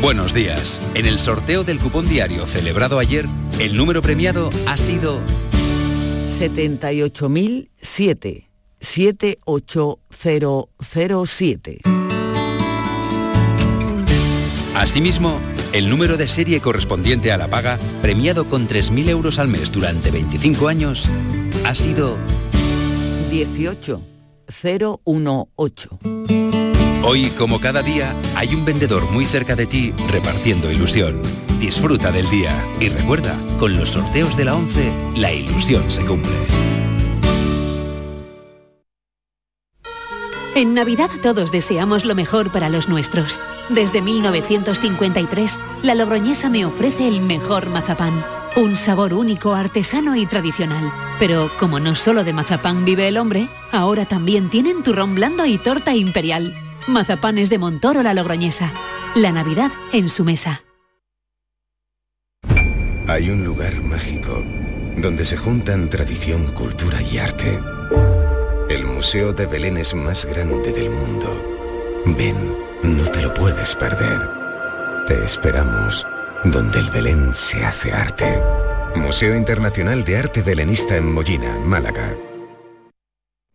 Buenos días. En el sorteo del cupón diario celebrado ayer, el número premiado ha sido 78.007 78007. Asimismo, el número de serie correspondiente a la paga, premiado con 3.000 euros al mes durante 25 años, ha sido 18018. Hoy, como cada día, hay un vendedor muy cerca de ti repartiendo ilusión. Disfruta del día y recuerda, con los sorteos de la 11, la ilusión se cumple. En Navidad todos deseamos lo mejor para los nuestros. Desde 1953, la Logroñesa me ofrece el mejor mazapán. Un sabor único, artesano y tradicional. Pero como no solo de mazapán vive el hombre, ahora también tienen turrón blando y torta imperial. Mazapanes de Montoro la Logroñesa. La Navidad en su mesa. Hay un lugar mágico donde se juntan tradición, cultura y arte. El Museo de Belén es más grande del mundo. Ven, no te lo puedes perder. Te esperamos donde el Belén se hace arte. Museo Internacional de Arte Belenista en Mollina, Málaga.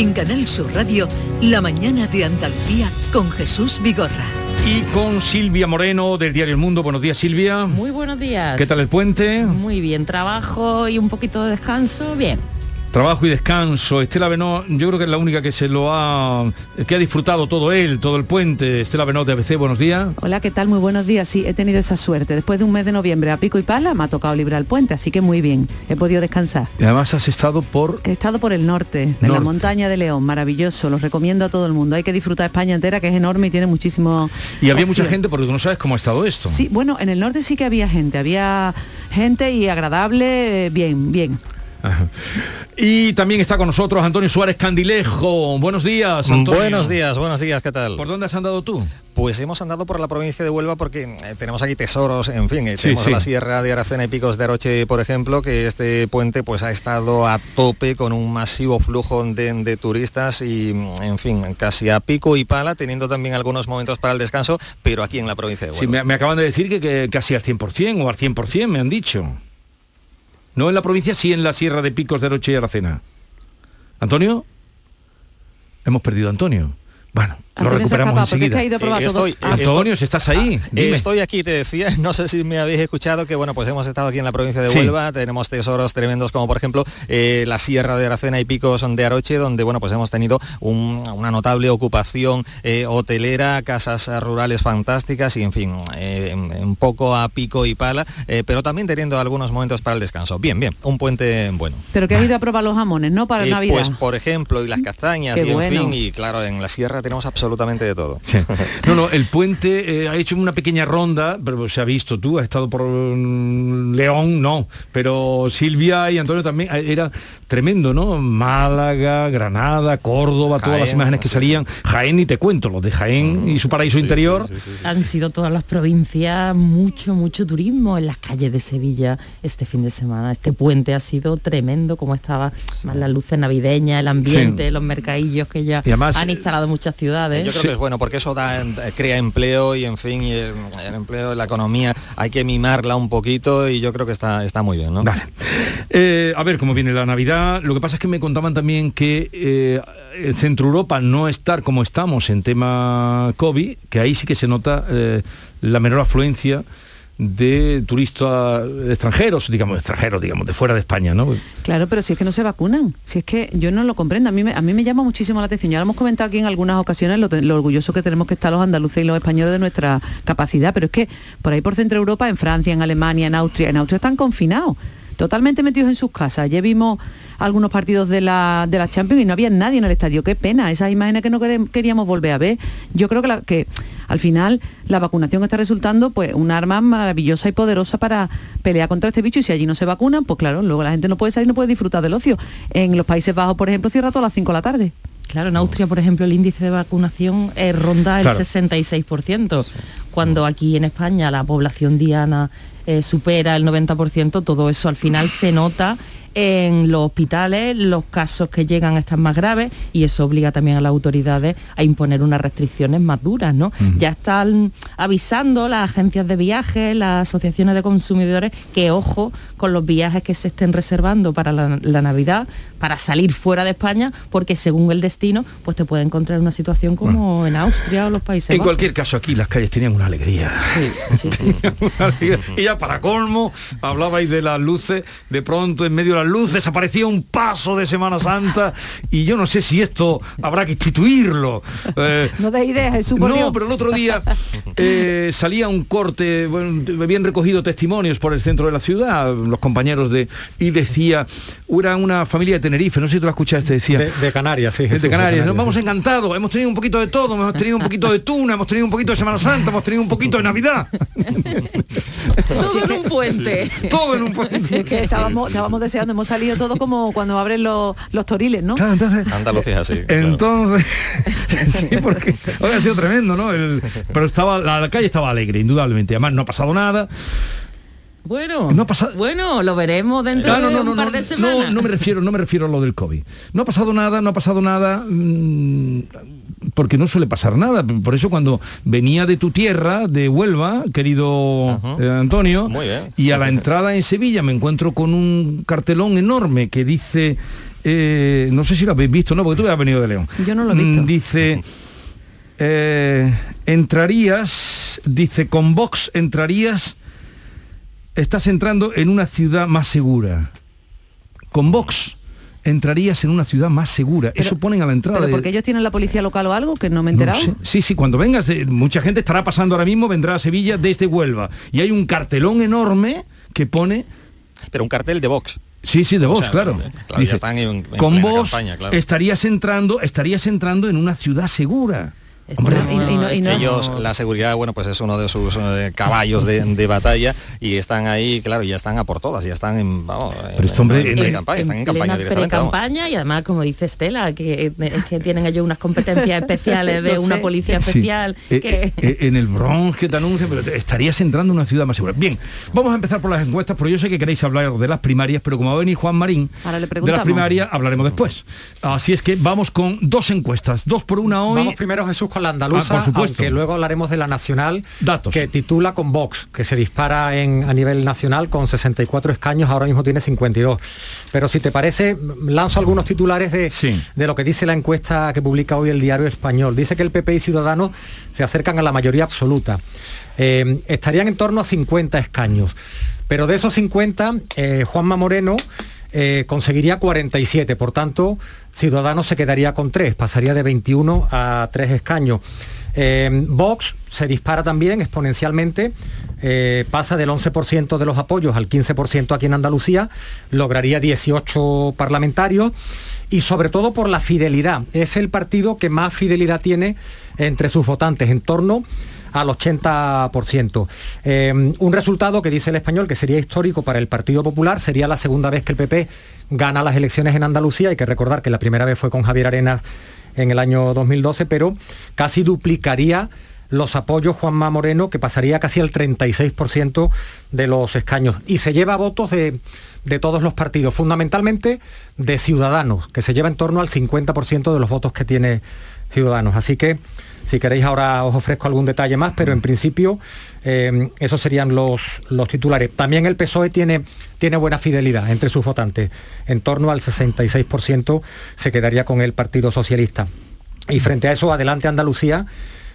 En Canal Sur Radio, La mañana de Andalucía con Jesús Vigorra. Y con Silvia Moreno del Diario El Mundo. Buenos días, Silvia. Muy buenos días. ¿Qué tal el puente? Muy bien, trabajo y un poquito de descanso, bien. Trabajo y descanso. Estela Benó, yo creo que es la única que se lo ha que ha disfrutado todo él, todo el puente. Estela Benó de ABC, buenos días. Hola, ¿qué tal? Muy buenos días. Sí, he tenido esa suerte. Después de un mes de noviembre a pico y pala me ha tocado librar el puente, así que muy bien. He podido descansar. Y además has estado por He estado por el norte, en la montaña de León, maravilloso, los recomiendo a todo el mundo. Hay que disfrutar España entera, que es enorme y tiene muchísimo y había mucha gente porque tú no sabes cómo ha estado esto. Sí, bueno, en el norte sí que había gente, había gente y agradable, eh, bien, bien. Ajá. Y también está con nosotros Antonio Suárez Candilejo. Buenos días, Antonio. Buenos días, buenos días, ¿qué tal? ¿Por dónde has andado tú? Pues hemos andado por la provincia de Huelva porque eh, tenemos aquí tesoros, en fin, eh, Sí, tenemos sí. la Sierra de Aracena y Picos de Aroche, por ejemplo, que este puente pues ha estado a tope con un masivo flujo de, de turistas y, mm, en fin, casi a pico y pala, teniendo también algunos momentos para el descanso, pero aquí en la provincia de Huelva. Sí, me, me acaban de decir que, que casi al 100% o al 100% me han dicho. No en la provincia, sí en la Sierra de Picos de Roche y Aracena. ¿Antonio? Hemos perdido a Antonio. Bueno, lo recuperamos es que enseguida. ha ido a probar Eh, todo. estoy- Ah, Antonio, si estás ahí, Eh, dime. estoy aquí, te decía, no sé si me habéis escuchado que bueno, pues hemos estado aquí en la provincia de Sí. Huelva, tenemos tesoros tremendos como por ejemplo eh, la Sierra de Aracena y Picos de Aroche, donde bueno, pues hemos tenido un- una notable ocupación eh, hotelera, casas eh, rurales fantásticas y en fin, eh, un poco a pico y pala, eh, pero también teniendo algunos momentos para el descanso. Bien, bien, un puente bueno. Pero que ha ido a probar los jamones, ¿no? Para Eh, Navidad. pues por ejemplo, y las castañas, Qué y en bueno. fin, y claro, en la sierra tenemos absolutamente de todo. Sí. No, no, el puente eh, ha hecho una pequeña ronda, pero se ha visto tú, has estado por mm, León, no, pero Silvia y Antonio también, eh, era tremendo, ¿no? Málaga, Granada, Córdoba, todas las imágenes que sí, salían, Jaén y te cuento, los de Jaén y su paraíso interior. Han sido todas las provincias, mucho, mucho turismo en las calles de Sevilla este fin de semana. Este puente ha sido tremendo, como estaba más las luces navideñas, el ambiente, Sí. los mercadillos que ya Y además, han instalado muchas ciudades. Yo creo que es bueno porque eso da, eh, crea empleo y en fin, y el, el empleo, la economía, hay que mimarla un poquito y yo creo que está, está muy bien, ¿no? Eh, a ver cómo viene la Navidad. Lo que pasa es que me contaban también que eh, en Centro Europa no estar como estamos en tema COVID, que ahí sí que se nota eh, la menor afluencia de turistas extranjeros, digamos, extranjeros, digamos, de fuera de España, ¿no? Claro, pero si es que no se vacunan, si es que yo no lo comprendo, a mí me, a mí me llama muchísimo la atención, ya lo hemos comentado aquí en algunas ocasiones, lo, orgulloso que tenemos que estar los andaluces y los españoles de nuestra capacidad, pero es que por ahí por Centro Europa, en Francia, en Alemania, en Austria, en Austria están confinados, totalmente metidos en sus casas. Ya vimos algunos partidos de la, de la Champions y no había nadie en el estadio, qué pena, esas imágenes que no queríamos volver a ver. Yo creo que, la- que al final la vacunación está resultando pues un arma maravillosa y poderosa para pelear contra este bicho y si allí no se vacunan, pues claro, luego la gente no puede salir, no puede disfrutar del ocio. En los Países Bajos, por ejemplo, cierra todas las 5 de la tarde. Claro, en Austria, por ejemplo, el índice de vacunación eh, ronda el Claro. 66%, cuando aquí en España la población diana eh, supera el 90%, todo eso al final se nota en los hospitales, los casos que llegan a estar más graves y eso obliga también a las autoridades a imponer unas restricciones más duras, ¿no? Ya están avisando las agencias de viajes, las asociaciones de consumidores que ojo con los viajes que se estén reservando para la, la Navidad, para salir fuera de España, porque según el destino, pues te puede encontrar una situación como en Austria o los Países En Bajos. cualquier caso, aquí las calles tenían una alegría. Una alegría. y ya para colmo, hablabais de las luces, de pronto en medio de las luces aparecía un paso de Semana Santa y yo no sé si esto habrá que instituirlo. Eh, No de ideas, Jesús, no, Dios. pero el otro día eh, salía un corte, bueno, habían recogido testimonios por el centro de la ciudad, los compañeros de, y decía, era una familia de Tenerife, no sé si tú la escuchaste, decía. De Canarias, sí. de Canarias, nos sí. vamos encantados, hemos tenido un poquito de todo, hemos tenido un poquito de tuna, hemos tenido un poquito de Semana Santa, hemos tenido un poquito de Navidad. Todo en un puente. Todo en un puente. Sí, es que estábamos, estábamos deseando, hemos salido todo como cuando abren los, los toriles, ¿no? Andalucía, sí. Entonces, sí, porque hoy ha sido tremendo, ¿no? El- pero estaba, la, la calle estaba alegre, indudablemente. Además, no ha pasado nada. Bueno, No ha pasado- bueno, lo veremos dentro Claro, de no, un no, par no, de semanas. no, no me refiero, no me refiero a lo del COVID. No ha pasado nada, no ha pasado nada, mm, porque no suele pasar nada. Por eso cuando venía de tu tierra, de Huelva, querido eh, Antonio, Muy bien. y a la entrada en Sevilla me encuentro con un cartelón enorme que dice, eh, no sé si lo habéis visto, no, porque tú has venido de León. Yo no lo he visto. Mm, Dice, eh, entrarías, dice, con Vox entrarías, estás entrando en una ciudad más segura. Con Vox entrarías en una ciudad más segura. Eso ponen a la entrada. Pero de- porque ellos tienen la policía local o algo que no me he no enterado. sé. Sí, sí, cuando vengas, de- mucha gente estará pasando ahora mismo, vendrá a Sevilla desde Huelva. Y hay un cartelón enorme que pone... Pero un cartel de Vox. Sí, sí, de O Vox, sea, claro. claro, ya Dice, están en- en con plena vos campaña, claro. estarías entrando, estarías entrando en una ciudad segura. Y- y no- y no- Ellos, la seguridad, bueno, pues es uno de sus eh, caballos de, de batalla y están ahí, claro, ya están a por todas, ya están en, vamos, en- este hombre, en, en- pre-campaña, están en campaña directamente. pre-campaña y además como dice Estela que, es que tienen ellos unas competencias especiales de una sé. policía especial Eh, que eh, en el Bronx que te anuncian, pero te- estarías entrando en una ciudad más segura. Bien, vamos a empezar por las encuestas, porque yo sé que queréis hablar de las primarias, pero como va a venir Juan Marín, Ahora le de las primarias hablaremos después. Así es que vamos con dos encuestas, dos por una hoy. Vamos primero, Jesús, con la andaluza, Ah, por supuesto. aunque luego hablaremos de la nacional, Datos. que titula con Vox, que se dispara en, a nivel nacional con 64 escaños, ahora mismo tiene 52. Pero si te parece, lanzo algunos titulares de, de lo que dice la encuesta que publica hoy el diario español. Dice que el PP y Ciudadanos se acercan a la mayoría absoluta. Eh, estarían en torno a 50 escaños. Pero de esos 50, eh, Juanma Moreno eh, conseguiría 47, por tanto, Ciudadanos se quedaría con 3, pasaría de 21 a 3 escaños. Eh, Vox se dispara también exponencialmente, eh, pasa del 11% de los apoyos al 15% aquí en Andalucía, lograría 18 parlamentarios y sobre todo por la fidelidad. Es el partido que más fidelidad tiene entre sus votantes, en torno al 80%. Eh, un resultado que dice el español que sería histórico para el Partido Popular, sería la segunda vez que el PP gana las elecciones en Andalucía, hay que recordar que la primera vez fue con Javier Arenas en el año 2012, pero casi duplicaría los apoyos Juanma Moreno, que pasaría casi al 36% de los escaños. Y se lleva votos de, de todos los partidos, fundamentalmente de Ciudadanos, que se lleva en torno al 50% de los votos que tiene Ciudadanos. Así que si queréis ahora os ofrezco algún detalle más, pero en principio eh, esos serían los, los titulares. También el PSOE tiene, tiene buena fidelidad entre sus votantes. En torno al 66% se quedaría con el Partido Socialista. Y frente a eso, adelante Andalucía,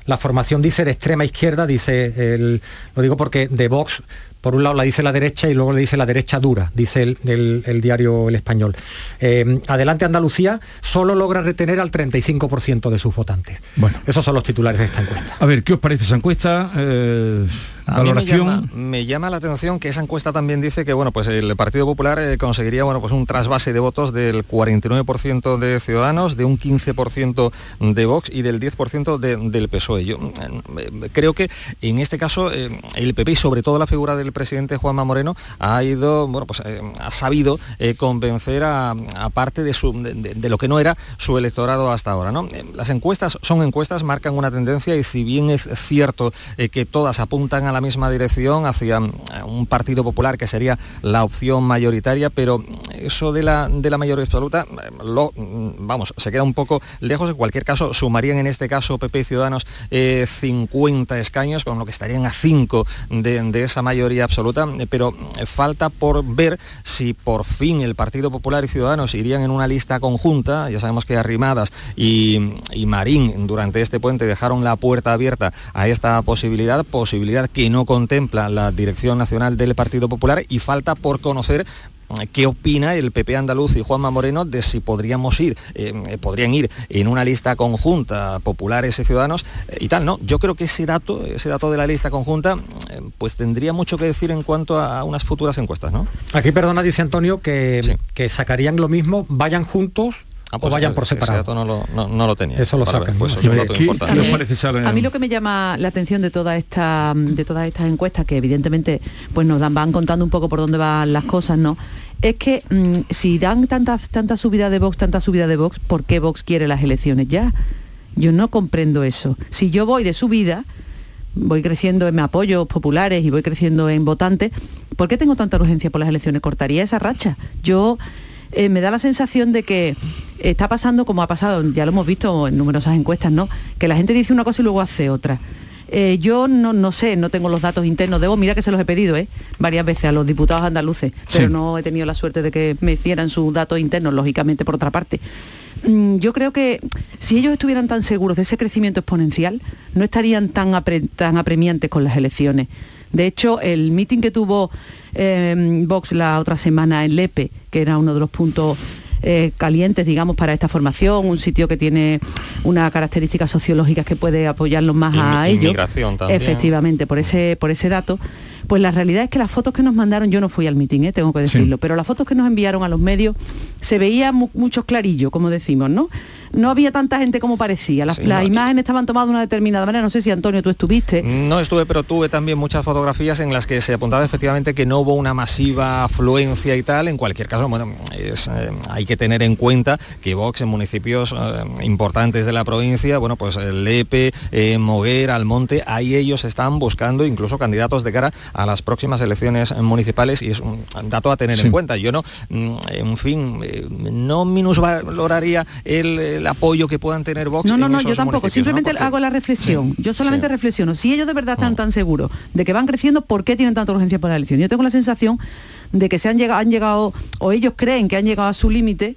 la formación dice de extrema izquierda, dice, el- lo digo porque de Vox, por un lado la dice la derecha y luego le dice la derecha dura, dice el, el- el diario El Español. Eh, adelante Andalucía solo logra retener al 35% de sus votantes. Bueno. Esos son los titulares de esta encuesta. A ver, ¿qué os parece esa encuesta? Eh, A mí me llama, me llama la atención que esa encuesta también dice que bueno, pues el Partido Popular eh, conseguiría bueno, pues un trasvase de votos del 49% de Ciudadanos, de un 15% de Vox y del 10% de- del PSOE. Yo eh, creo que en este caso eh, el PP y sobre todo la figura del presidente Juanma Moreno ha ido, bueno, pues ha sabido convencer a, a parte de, su, de, lo que no era su electorado hasta ahora. ¿no? Las encuestas son encuestas, marcan una tendencia y si bien es cierto que todas apuntan a la misma dirección hacia mm, un Partido Popular que sería la opción mayoritaria, pero eso de la, de la mayoría absoluta, eh, lo, mm, vamos, se queda un poco lejos. En cualquier caso, sumarían en este caso PP y Ciudadanos eh, 50 escaños, con lo que estarían a 5 de, de esa mayoría absoluta, eh, pero eh, falta por ver si por fin el Partido Popular y Ciudadanos irían en una lista conjunta, ya sabemos que Arrimadas y, y Marín durante este puente dejaron la puerta abierta a esta posibilidad, posibilidad que no contempla la Dirección Nacional del Partido Popular y falta por conocer eh, ¿Qué opina el PP andaluz y Juanma Moreno de si podríamos ir, eh, eh, podrían ir en una lista conjunta, populares y ciudadanos eh, y tal? No, yo creo que ese dato, ese dato de la lista conjunta, eh, pues tendría mucho que decir en cuanto a, a unas futuras encuestas, ¿no? Aquí, perdona, dice Antonio, que, que sacarían lo mismo, vayan juntos Ah, o pues vayan ese- por ese separado. dato no lo, no- no lo tenía. Eso lo sacan, Pues ¿no? eso es. A mí lo que me llama la atención de toda esta de todas estas encuestas que evidentemente pues nos dan van contando un poco por dónde van las cosas, ¿no? Es que mm, si dan tanta tanta subida de Vox, tanta subida de Vox, ¿por qué Vox quiere las elecciones ya? Yo no comprendo eso. Si yo voy de subida, voy creciendo en apoyos populares y voy creciendo en votantes, ¿por qué tengo tanta urgencia por las elecciones? Cortaría esa racha. Yo eh, me da la sensación de que está pasando como ha pasado, ya lo hemos visto en numerosas encuestas, ¿no? Que la gente dice una cosa y luego hace otra. Eh, yo no, no sé, no tengo los datos internos, debo, mira que se los he pedido ¿eh? varias veces a los diputados andaluces, pero Sí. no he tenido la suerte de que me hicieran sus datos internos, lógicamente por otra parte. Mm, Yo creo que si ellos estuvieran tan seguros de ese crecimiento exponencial, no estarían tan, apre- tan apremiantes con las elecciones. De hecho, el meeting que tuvo eh, Vox la otra semana en Lepe, que era uno de los puntos eh, calientes, digamos, para esta formación, un sitio que tiene unas características sociológicas que puede apoyarlos más a ellos. inmigración también. Efectivamente, por ese, por ese dato. Pues la realidad es que las fotos que nos mandaron, yo no fui al mitin, tengo que decirlo, pero las fotos que nos enviaron a los medios se veía mu- muchos clarillos, como decimos, ¿no? No había tanta gente como parecía. Las, Sí, las no, y- imágenes estaban tomadas de una determinada manera. No sé si Antonio tú estuviste. No estuve, pero tuve también muchas fotografías en las que se apuntaba efectivamente que no hubo una masiva afluencia y tal. En cualquier caso, bueno, es, eh, hay que tener en cuenta que Vox en municipios eh, importantes de la provincia, bueno, pues eh, Lepe, eh, Moguer, Almonte, ahí ellos están buscando incluso candidatos de cara a las próximas elecciones municipales y es un dato a tener Sí. en cuenta. Yo no, mm, en fin, eh, no minusvaloraría el, el apoyo que puedan tener Vox No, no, en no, esos yo tampoco. Simplemente hago la reflexión. Sí, Yo solamente sí. reflexiono. Si ellos de verdad Mm. están tan seguros de que van creciendo, ¿por qué tienen tanta urgencia por la elección? Yo tengo la sensación de que se han llegado, han llegado, o ellos creen que han llegado a su límite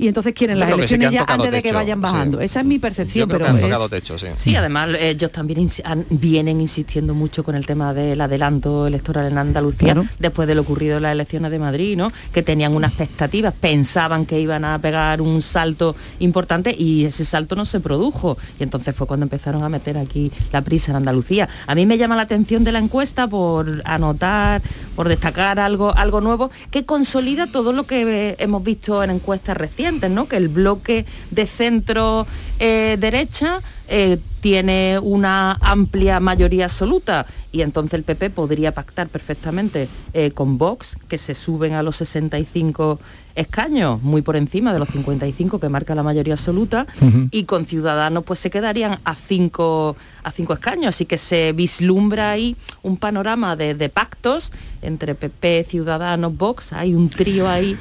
y entonces quieren Yo las sí elecciones ya antes de que techo, vayan sí. bajando. Esa es mi Yo percepción, que pero han tocado es- techo, sí. Sí, además ellos también ins- han- vienen insistiendo mucho con el tema del adelanto electoral en Andalucía, Claro. después de lo ocurrido en las elecciones de Madrid, ¿no? Que tenían unas expectativas, pensaban que iban a pegar un salto importante y ese salto no se produjo. Y entonces fue cuando empezaron a meter aquí la prisa en Andalucía. A mí me llama la atención de la encuesta por anotar, por destacar algo, algo nuevo, que consolida todo lo que hemos visto en encuestas recientes, ¿no? Que el bloque de centro eh, derecha eh, tiene una amplia mayoría absoluta. Y entonces el PP podría pactar perfectamente eh, con Vox, que se suben a los 65 escaños, muy por encima de los 55 que marca la mayoría absoluta, y con Ciudadanos pues se quedarían a cinco, a cinco escaños, así que se vislumbra ahí un panorama de, de pactos entre PP, Ciudadanos, Vox, hay un trío ahí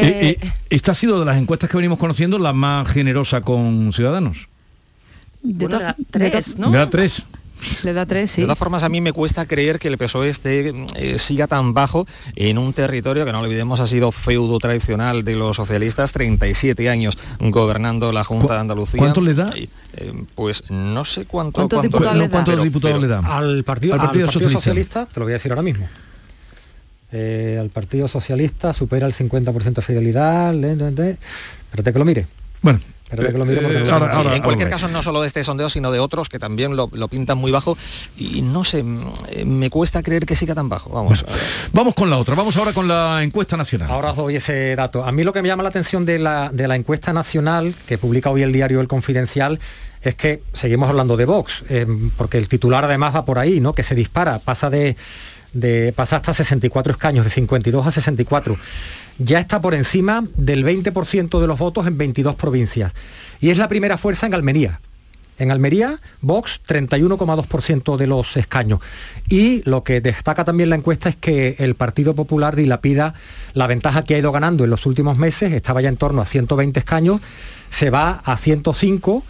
que... Eh, eh, esta ha sido de las encuestas que venimos conociendo la más generosa con Ciudadanos. de Bueno, da de tres, ¿no? Le da tres. Le da tres, sí. De todas formas, a mí me cuesta creer que el PSOE esté, eh, siga tan bajo en un territorio que no olvidemos ha sido feudo tradicional de los socialistas, 37 años gobernando la Junta de Andalucía. cuánto le da? Eh, pues no sé cuánto. ¿Cuántos cuánto diputados le da? ¿Cuántos pero- diputados pero- le da? Al partido, Al al Partido Partido Socialista. Socialista. te lo voy a decir ahora mismo. Eh, al Partido Socialista supera el 50% de fidelidad. le- le- le- Espérate que lo mire. Bueno, Espérate que lo mire porque eh, ahora-. Sí, ahora- en cualquier ahora- caso, no solo de este sondeo, sino de otros que también lo, lo pintan muy bajo. Y no sé, eh, me cuesta creer que siga tan bajo. Vamos. Vamos con la otra, vamos ahora con la encuesta nacional. Ahora os doy ese dato. A mí lo que me llama la atención de la, de la encuesta nacional que publica hoy el diario El Confidencial es que seguimos hablando de Vox, eh, porque el titular además va por ahí, ¿no? Que se dispara, pasa de, de pasa hasta 64 escaños, de 52 a 64. Ya está por encima del 20% de los votos en 22 provincias. Y es la primera fuerza en Almería. En Almería, Vox, 31,2% de los escaños. Y lo que destaca también la encuesta es que el Partido Popular dilapida la ventaja que ha ido ganando en los últimos meses, estaba ya en torno a 120 escaños, se va a 105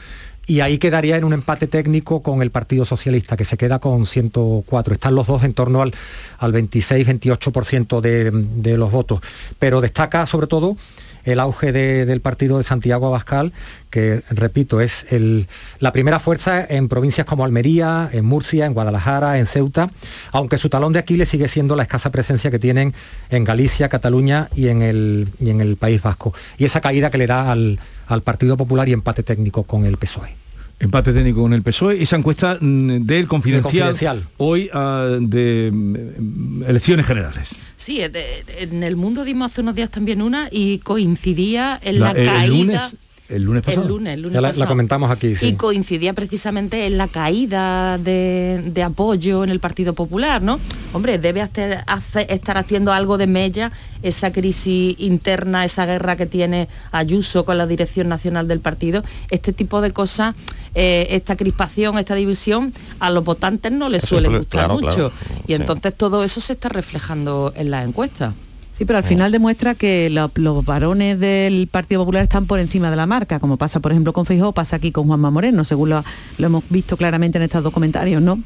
y ahí quedaría en un empate técnico con el Partido Socialista, que se queda con 104. Están los dos en torno al, al 26-28% de, de los votos. Pero destaca sobre todo el auge de- del partido de Santiago Abascal, que repito, es el- la primera fuerza en provincias como Almería, en Murcia, en Guadalajara, en Ceuta, aunque su talón de Aquiles sigue siendo la escasa presencia que tienen en Galicia, Cataluña y en el, y en el País Vasco. Y esa caída que le da al, al Partido Popular y empate técnico con el PSOE. Empate técnico con el PSOE. Esa encuesta mm, del confidencial, Confidencial. hoy ah, de mm, elecciones generales. Sí, eh, de- de- en el mundo dimos hace unos días también una y coincidía en la, La- el, caída. lunes, el lunes pasado. El lunes, el lunes Ya la, comentamos aquí, sí. Y coincidía precisamente en la caída de, de apoyo en el Partido Popular, ¿no? Hombre, debe hacer- estar haciendo algo de mella esa crisis interna, esa guerra que tiene Ayuso con la dirección nacional del partido. Este tipo de cosas, eh, esta crispación, esta división, a los votantes no les Eso suele gustar claro, mucho. claro. Y Sí. entonces todo eso se está reflejando en las encuestas. Sí, pero al final demuestra que lo- los varones del Partido Popular están por encima de la marca, como pasa, por ejemplo, con Feijóo, pasa aquí con Juanma Moreno, según lo, lo hemos visto claramente en estos dos comentarios, ¿no?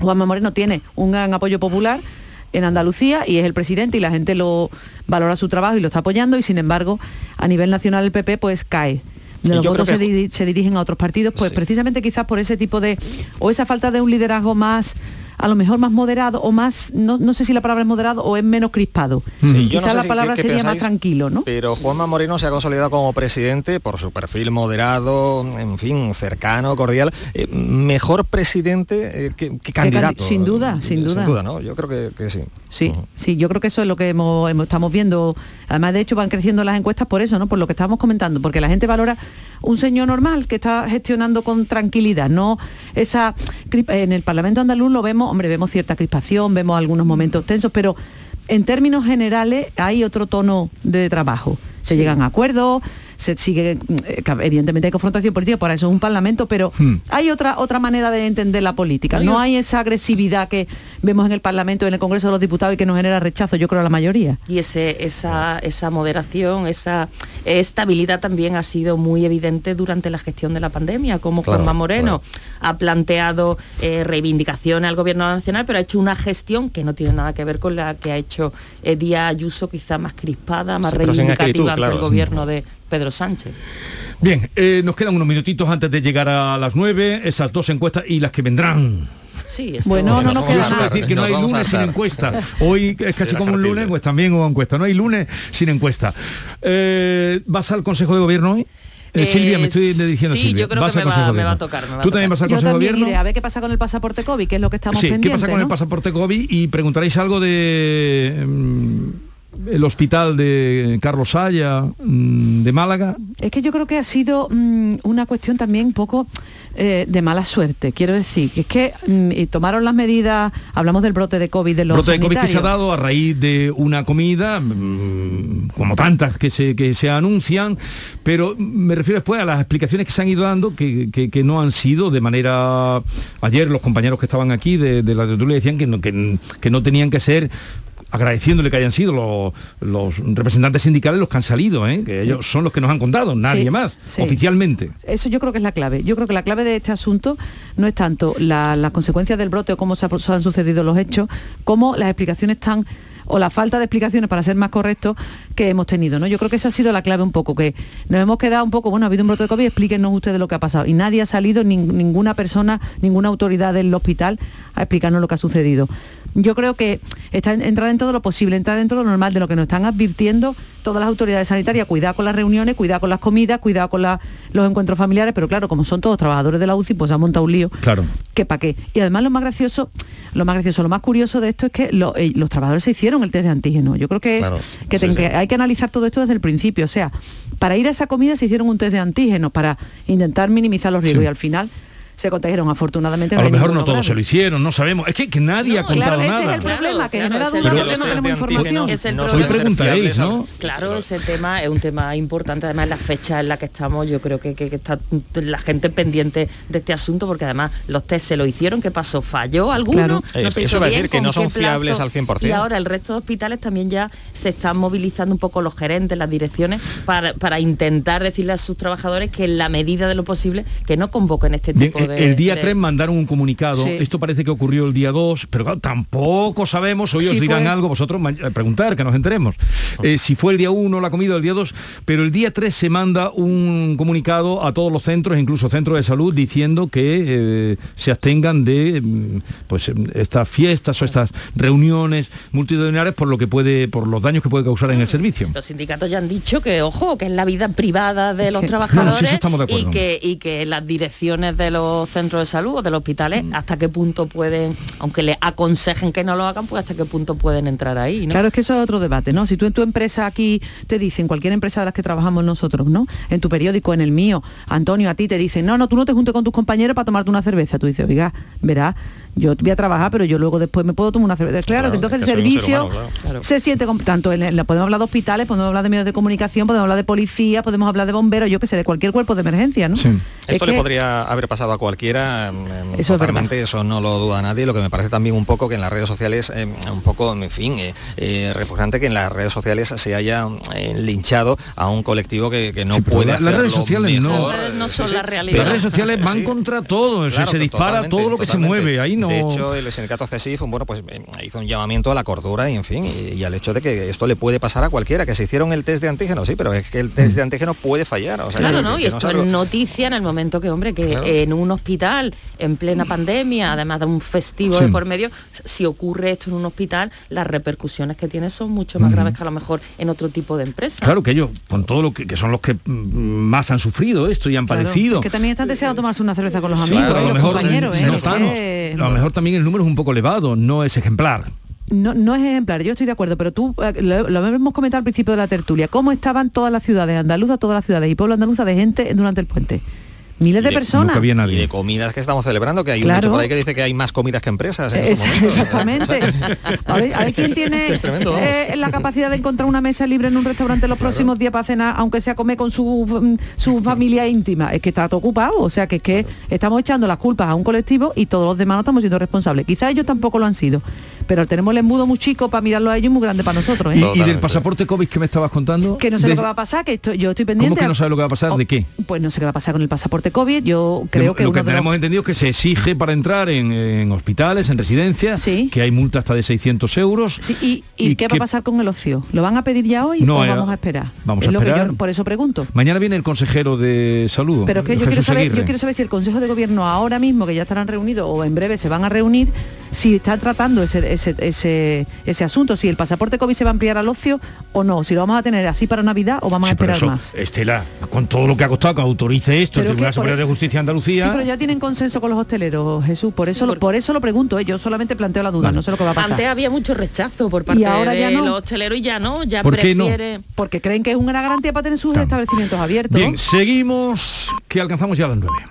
Juanma Moreno tiene un gran apoyo popular en Andalucía y es el presidente y la gente lo valora su trabajo y lo está apoyando y sin embargo a nivel nacional el PP pues cae. Y Los votos se, que- diri- se dirigen a otros partidos, pues Sí. precisamente quizás por ese tipo de, o esa falta de un liderazgo más a lo mejor más moderado o más, no, no sé si la palabra es moderado o es menos crispado. Sí, no Quizá sé la si- palabra sería más tranquilo, ¿no? Pero Juanma Moreno se ha consolidado como presidente por su perfil moderado, en fin, cercano, cordial. Eh, mejor presidente eh, que, que candidato. sin duda, sin duda. Sin duda, ¿no? Yo creo que, que sí. Sí, sí, yo creo que eso es lo que hemos, estamos viendo. Además, de hecho, van creciendo las encuestas por eso, ¿no? Por lo que estábamos comentando, porque la gente valora un señor normal que está gestionando con tranquilidad, no esa en el Parlamento andaluz lo vemos, hombre, vemos cierta crispación, vemos algunos momentos tensos, pero en términos generales hay otro tono de trabajo. Se llegan a acuerdos, se sigue, eh, evidentemente hay confrontación política, para eso es un parlamento, pero Hmm. hay otra, otra manera de entender la política. No hay esa agresividad que vemos en el Parlamento, en el Congreso de los Diputados y que nos genera rechazo, yo creo, a la mayoría. Y ese, esa, esa moderación, esa estabilidad también ha sido muy evidente durante la gestión de la pandemia, como Claro, Juanma Moreno ha planteado eh, reivindicaciones al gobierno nacional, pero ha hecho una gestión que no tiene nada que ver con la que ha hecho eh, Díaz Ayuso, quizá más crispada, más Sí, reivindicativa actitud, ante claro, el sí. gobierno de Pedro Sánchez. Bien, eh, nos quedan unos minutitos antes de llegar a las nueve, esas dos encuestas y las que vendrán. Sí, esto- Bueno, no nos queda nada. decir que no hay lunes sin encuesta. Hoy es casi como un lunes, pues también hubo encuesta. No hay lunes sin encuesta. Eh, ¿Vas al Consejo de Gobierno hoy? Eh, Silvia, me estoy dirigiendo a sí, Silvia. yo creo ¿Vas que me va- de me va a tocar, me va a ¿Tú también tocar. vas al Consejo de Gobierno? iré a ver qué pasa con el pasaporte COVID, que es lo que estamos Sí, ¿qué pasa con el pasaporte COVID? Y preguntaréis algo de mm, el hospital de Carlos Saya, mm, de Málaga. Es que yo creo que ha sido mm, una cuestión también un poco eh, de mala suerte. Quiero decir, que es que mm, y tomaron las medidas, hablamos del brote de COVID de los brote de COVID que se ha dado a raíz de una comida, como tantas que se, que se anuncian, pero me refiero después a las explicaciones que se han ido dando que, que- que no han sido de manera... Ayer los compañeros que estaban aquí de, de la tertulia decían que no, que, que no tenían que ser agradeciéndole que hayan sido los, los representantes sindicales los que han salido, ¿eh? que ellos son los que nos han contado, nadie Sí, más, sí. oficialmente. Eso yo creo que es la clave. Yo creo que la clave de este asunto no es tanto la- las consecuencias del brote o cómo se, ha- se han sucedido los hechos, como las explicaciones tan o la falta de explicaciones, para ser más correctos, que hemos tenido. ¿no? Yo creo que esa ha sido la clave un poco, que nos hemos quedado un poco, bueno, ha habido un brote de COVID, explíquenos ustedes lo que ha pasado. Y nadie ha salido, nin- ninguna persona, ninguna autoridad del hospital a explicarnos lo que ha sucedido. Yo creo que está en- entra dentro de lo posible, entra dentro de lo normal, de lo que nos están advirtiendo todas las autoridades sanitarias. Cuidado con las reuniones, cuidado con las comidas, cuidado con la- los encuentros familiares, pero claro, como son todos trabajadores de la UCI, pues se ha montado un lío. Claro. ¿Qué para qué? Y además lo más gracioso, lo más gracioso, lo más curioso de esto es que lo- eh, los trabajadores se hicieron el test de antígeno. Yo creo que, es- Claro, que, sí, ten- sí. que hay que analizar todo esto desde el principio. O sea, para ir a esa comida se hicieron un test de antígeno para intentar minimizar los riesgos Sí. y al final se contagiaron afortunadamente. A lo mejor no todos grave. se lo hicieron, no sabemos. Es que, que nadie ha contado claro, ese nada. es el problema, que Claro, genera ese- duda Pero porque los no test tenemos de información. Es el no problema. suelen Hoy ser preguntaréis, fiables, ¿no? Claro, ese tema es un tema importante, además la fecha en la que estamos, yo creo que, que- que está la gente pendiente de este asunto, porque además los test se lo hicieron, ¿qué pasó? ¿Falló alguno? Claro. Eh, se eso iba a decir, que ¿Con no son fiables al 100%. Y ahora el resto de hospitales también ya se están movilizando un poco los gerentes, las direcciones, para, para intentar decirle a sus trabajadores que en la medida de lo posible, que no convoquen este tipo de... el día de- 3 mandaron un comunicado, Sí. esto parece que ocurrió el día 2, pero claro, tampoco sabemos, hoy os dirán fue. algo, vosotros eh, preguntar, que nos enteremos, eh, si fue el día 1 la comida el día 2, pero el día 3 se manda un comunicado a todos los centros, incluso centros de salud, diciendo que eh, se abstengan de mm, pues em, estas fiestas o estas reuniones multitudinarias por lo que puede, por los daños que puede causar en el servicio. Los sindicatos ya han dicho que, ojo, que es la vida privada de los No, no, trabajadores sí, eso estamos de y, acuerdo. que, y que las direcciones de los centros de salud o de los hospitales, Mm. hasta qué punto pueden, aunque le aconsejen que no lo hagan, pues hasta qué punto pueden entrar ahí, ¿no? Claro, es que eso es otro debate, ¿no? Si tú en tu empresa aquí te dicen, cualquier empresa de las que trabajamos nosotros, ¿no? En tu periódico, en el mío, Antonio, a ti te dicen, no, no, tú no te juntes con tus compañeros para tomarte una cerveza. Tú dices, oiga, verá, yo voy a trabajar, pero yo luego después me puedo tomar una cerveza. Claro, Claro, que entonces es el que servicio humano, claro. se siente como tanto en, en podemos hablar de hospitales, podemos hablar de medios de comunicación, podemos hablar de policía, podemos hablar de bomberos, yo qué sé, de cualquier cuerpo de emergencia, ¿no? Es Esto le que- podría haber pasado a cualquiera, em, em, Eso es totalmente, eso no lo duda nadie. Lo que me parece también un poco que en las redes sociales, em, un poco, en fin, eh, eh, repugnante que en las redes sociales se haya eh, linchado a un colectivo que, que no Sí, puede la- las redes sociales no. mejor. No Sí, son sí. la realidad. Las redes sociales van Sí. contra todo, se- Claro, se dispara todo lo que se mueve. Ahí no... De hecho, el sindicato CESIF, bueno, pues eh, hizo un llamamiento a la cordura y, en fin, y, y al hecho de que esto le puede pasar a cualquiera, que se hicieron el test de antígeno, sí, pero es que el test de antígeno puede fallar. O sea, Claro, que- ¿no? que Y esto es noticia en el momento que, hombre, que Claro. en un hospital, en plena pandemia, además de un festivo Sí. de por medio, si ocurre esto en un hospital, las repercusiones que tiene son mucho más Ujú. graves que a lo mejor en otro tipo de empresa. Claro que ellos, con todo lo que, que son los que mm, más han sufrido esto y han Claro, padecido. es que también están deseando tomarse una cerveza con los Sí, amigos, pero a lo los mejor compañeros, se ¿eh? A lo mejor también el número es un poco elevado, no es ejemplar. No, no es ejemplar, yo estoy de acuerdo, pero tú, eh, lo, lo hemos comentado al principio de la tertulia, ¿cómo estaban todas las ciudades andaluzas, todas las ciudades y pueblo andaluza de gente durante el puente? Miles de personas. Y de comidas que estamos celebrando, que hay un Claro. dicho por ahí que dice que hay más comidas que empresas en Es- estos momentos. exactamente. A ver, a ver quién tiene Es tremendo, eh, la capacidad de encontrar una mesa libre en un restaurante los próximos días para cenar, aunque sea comer con su, mm, su familia íntima. Es que está todo ocupado. O sea, que es que estamos echando las culpas a un colectivo y todos los demás no estamos siendo responsables. Quizás ellos tampoco lo han sido. Pero tenemos el embudo muy chico para mirarlo a ellos y muy grande para nosotros. ¿eh? Y, y del pasaporte COVID que me estabas contando. Que no sé de- lo que va a pasar, que esto- yo estoy pendiente. ¿Cómo que no sabe lo que va a pasar? ¿De qué? Pues no sé qué va a pasar con el pasaporte COVID. Yo creo que, lo que los- tenemos entendido es que se exige para entrar en, en hospitales, en residencias, que hay multa hasta de 600 euros. Sí, ¿Y, y qué va a pasar con el ocio? ¿Lo van a pedir ya hoy No, o eh, vamos a esperar? vamos Es a lo que esperar. yo por eso pregunto. Mañana viene el consejero de salud. Pero es que yo Jesús quiero, saber, Aguirre. yo quiero saber si el Consejo de Gobierno ahora mismo, que ya estarán reunidos o en breve se van a reunir, si está tratando ese, ese, ese, ese asunto, si el pasaporte COVID se va a ampliar al ocio o no, si lo vamos a tener así para Navidad o vamos a Sí, pero esperar eso, más. Estela, con todo lo que ha costado que autorice esto, Pero el Tribunal Superior de Justicia de Andalucía. Sí, pero ya tienen consenso con los hosteleros, Jesús, por eso, lo, por eso lo pregunto, ¿eh? yo solamente planteo la duda, no sé lo que va a pasar. Antes había mucho rechazo por parte ahora de ya no. los hosteleros y ya no, ya ¿Por qué no? prefiere... Porque creen que es una garantía para tener sus establecimientos abiertos. Bien, seguimos, que alcanzamos ya las nueve.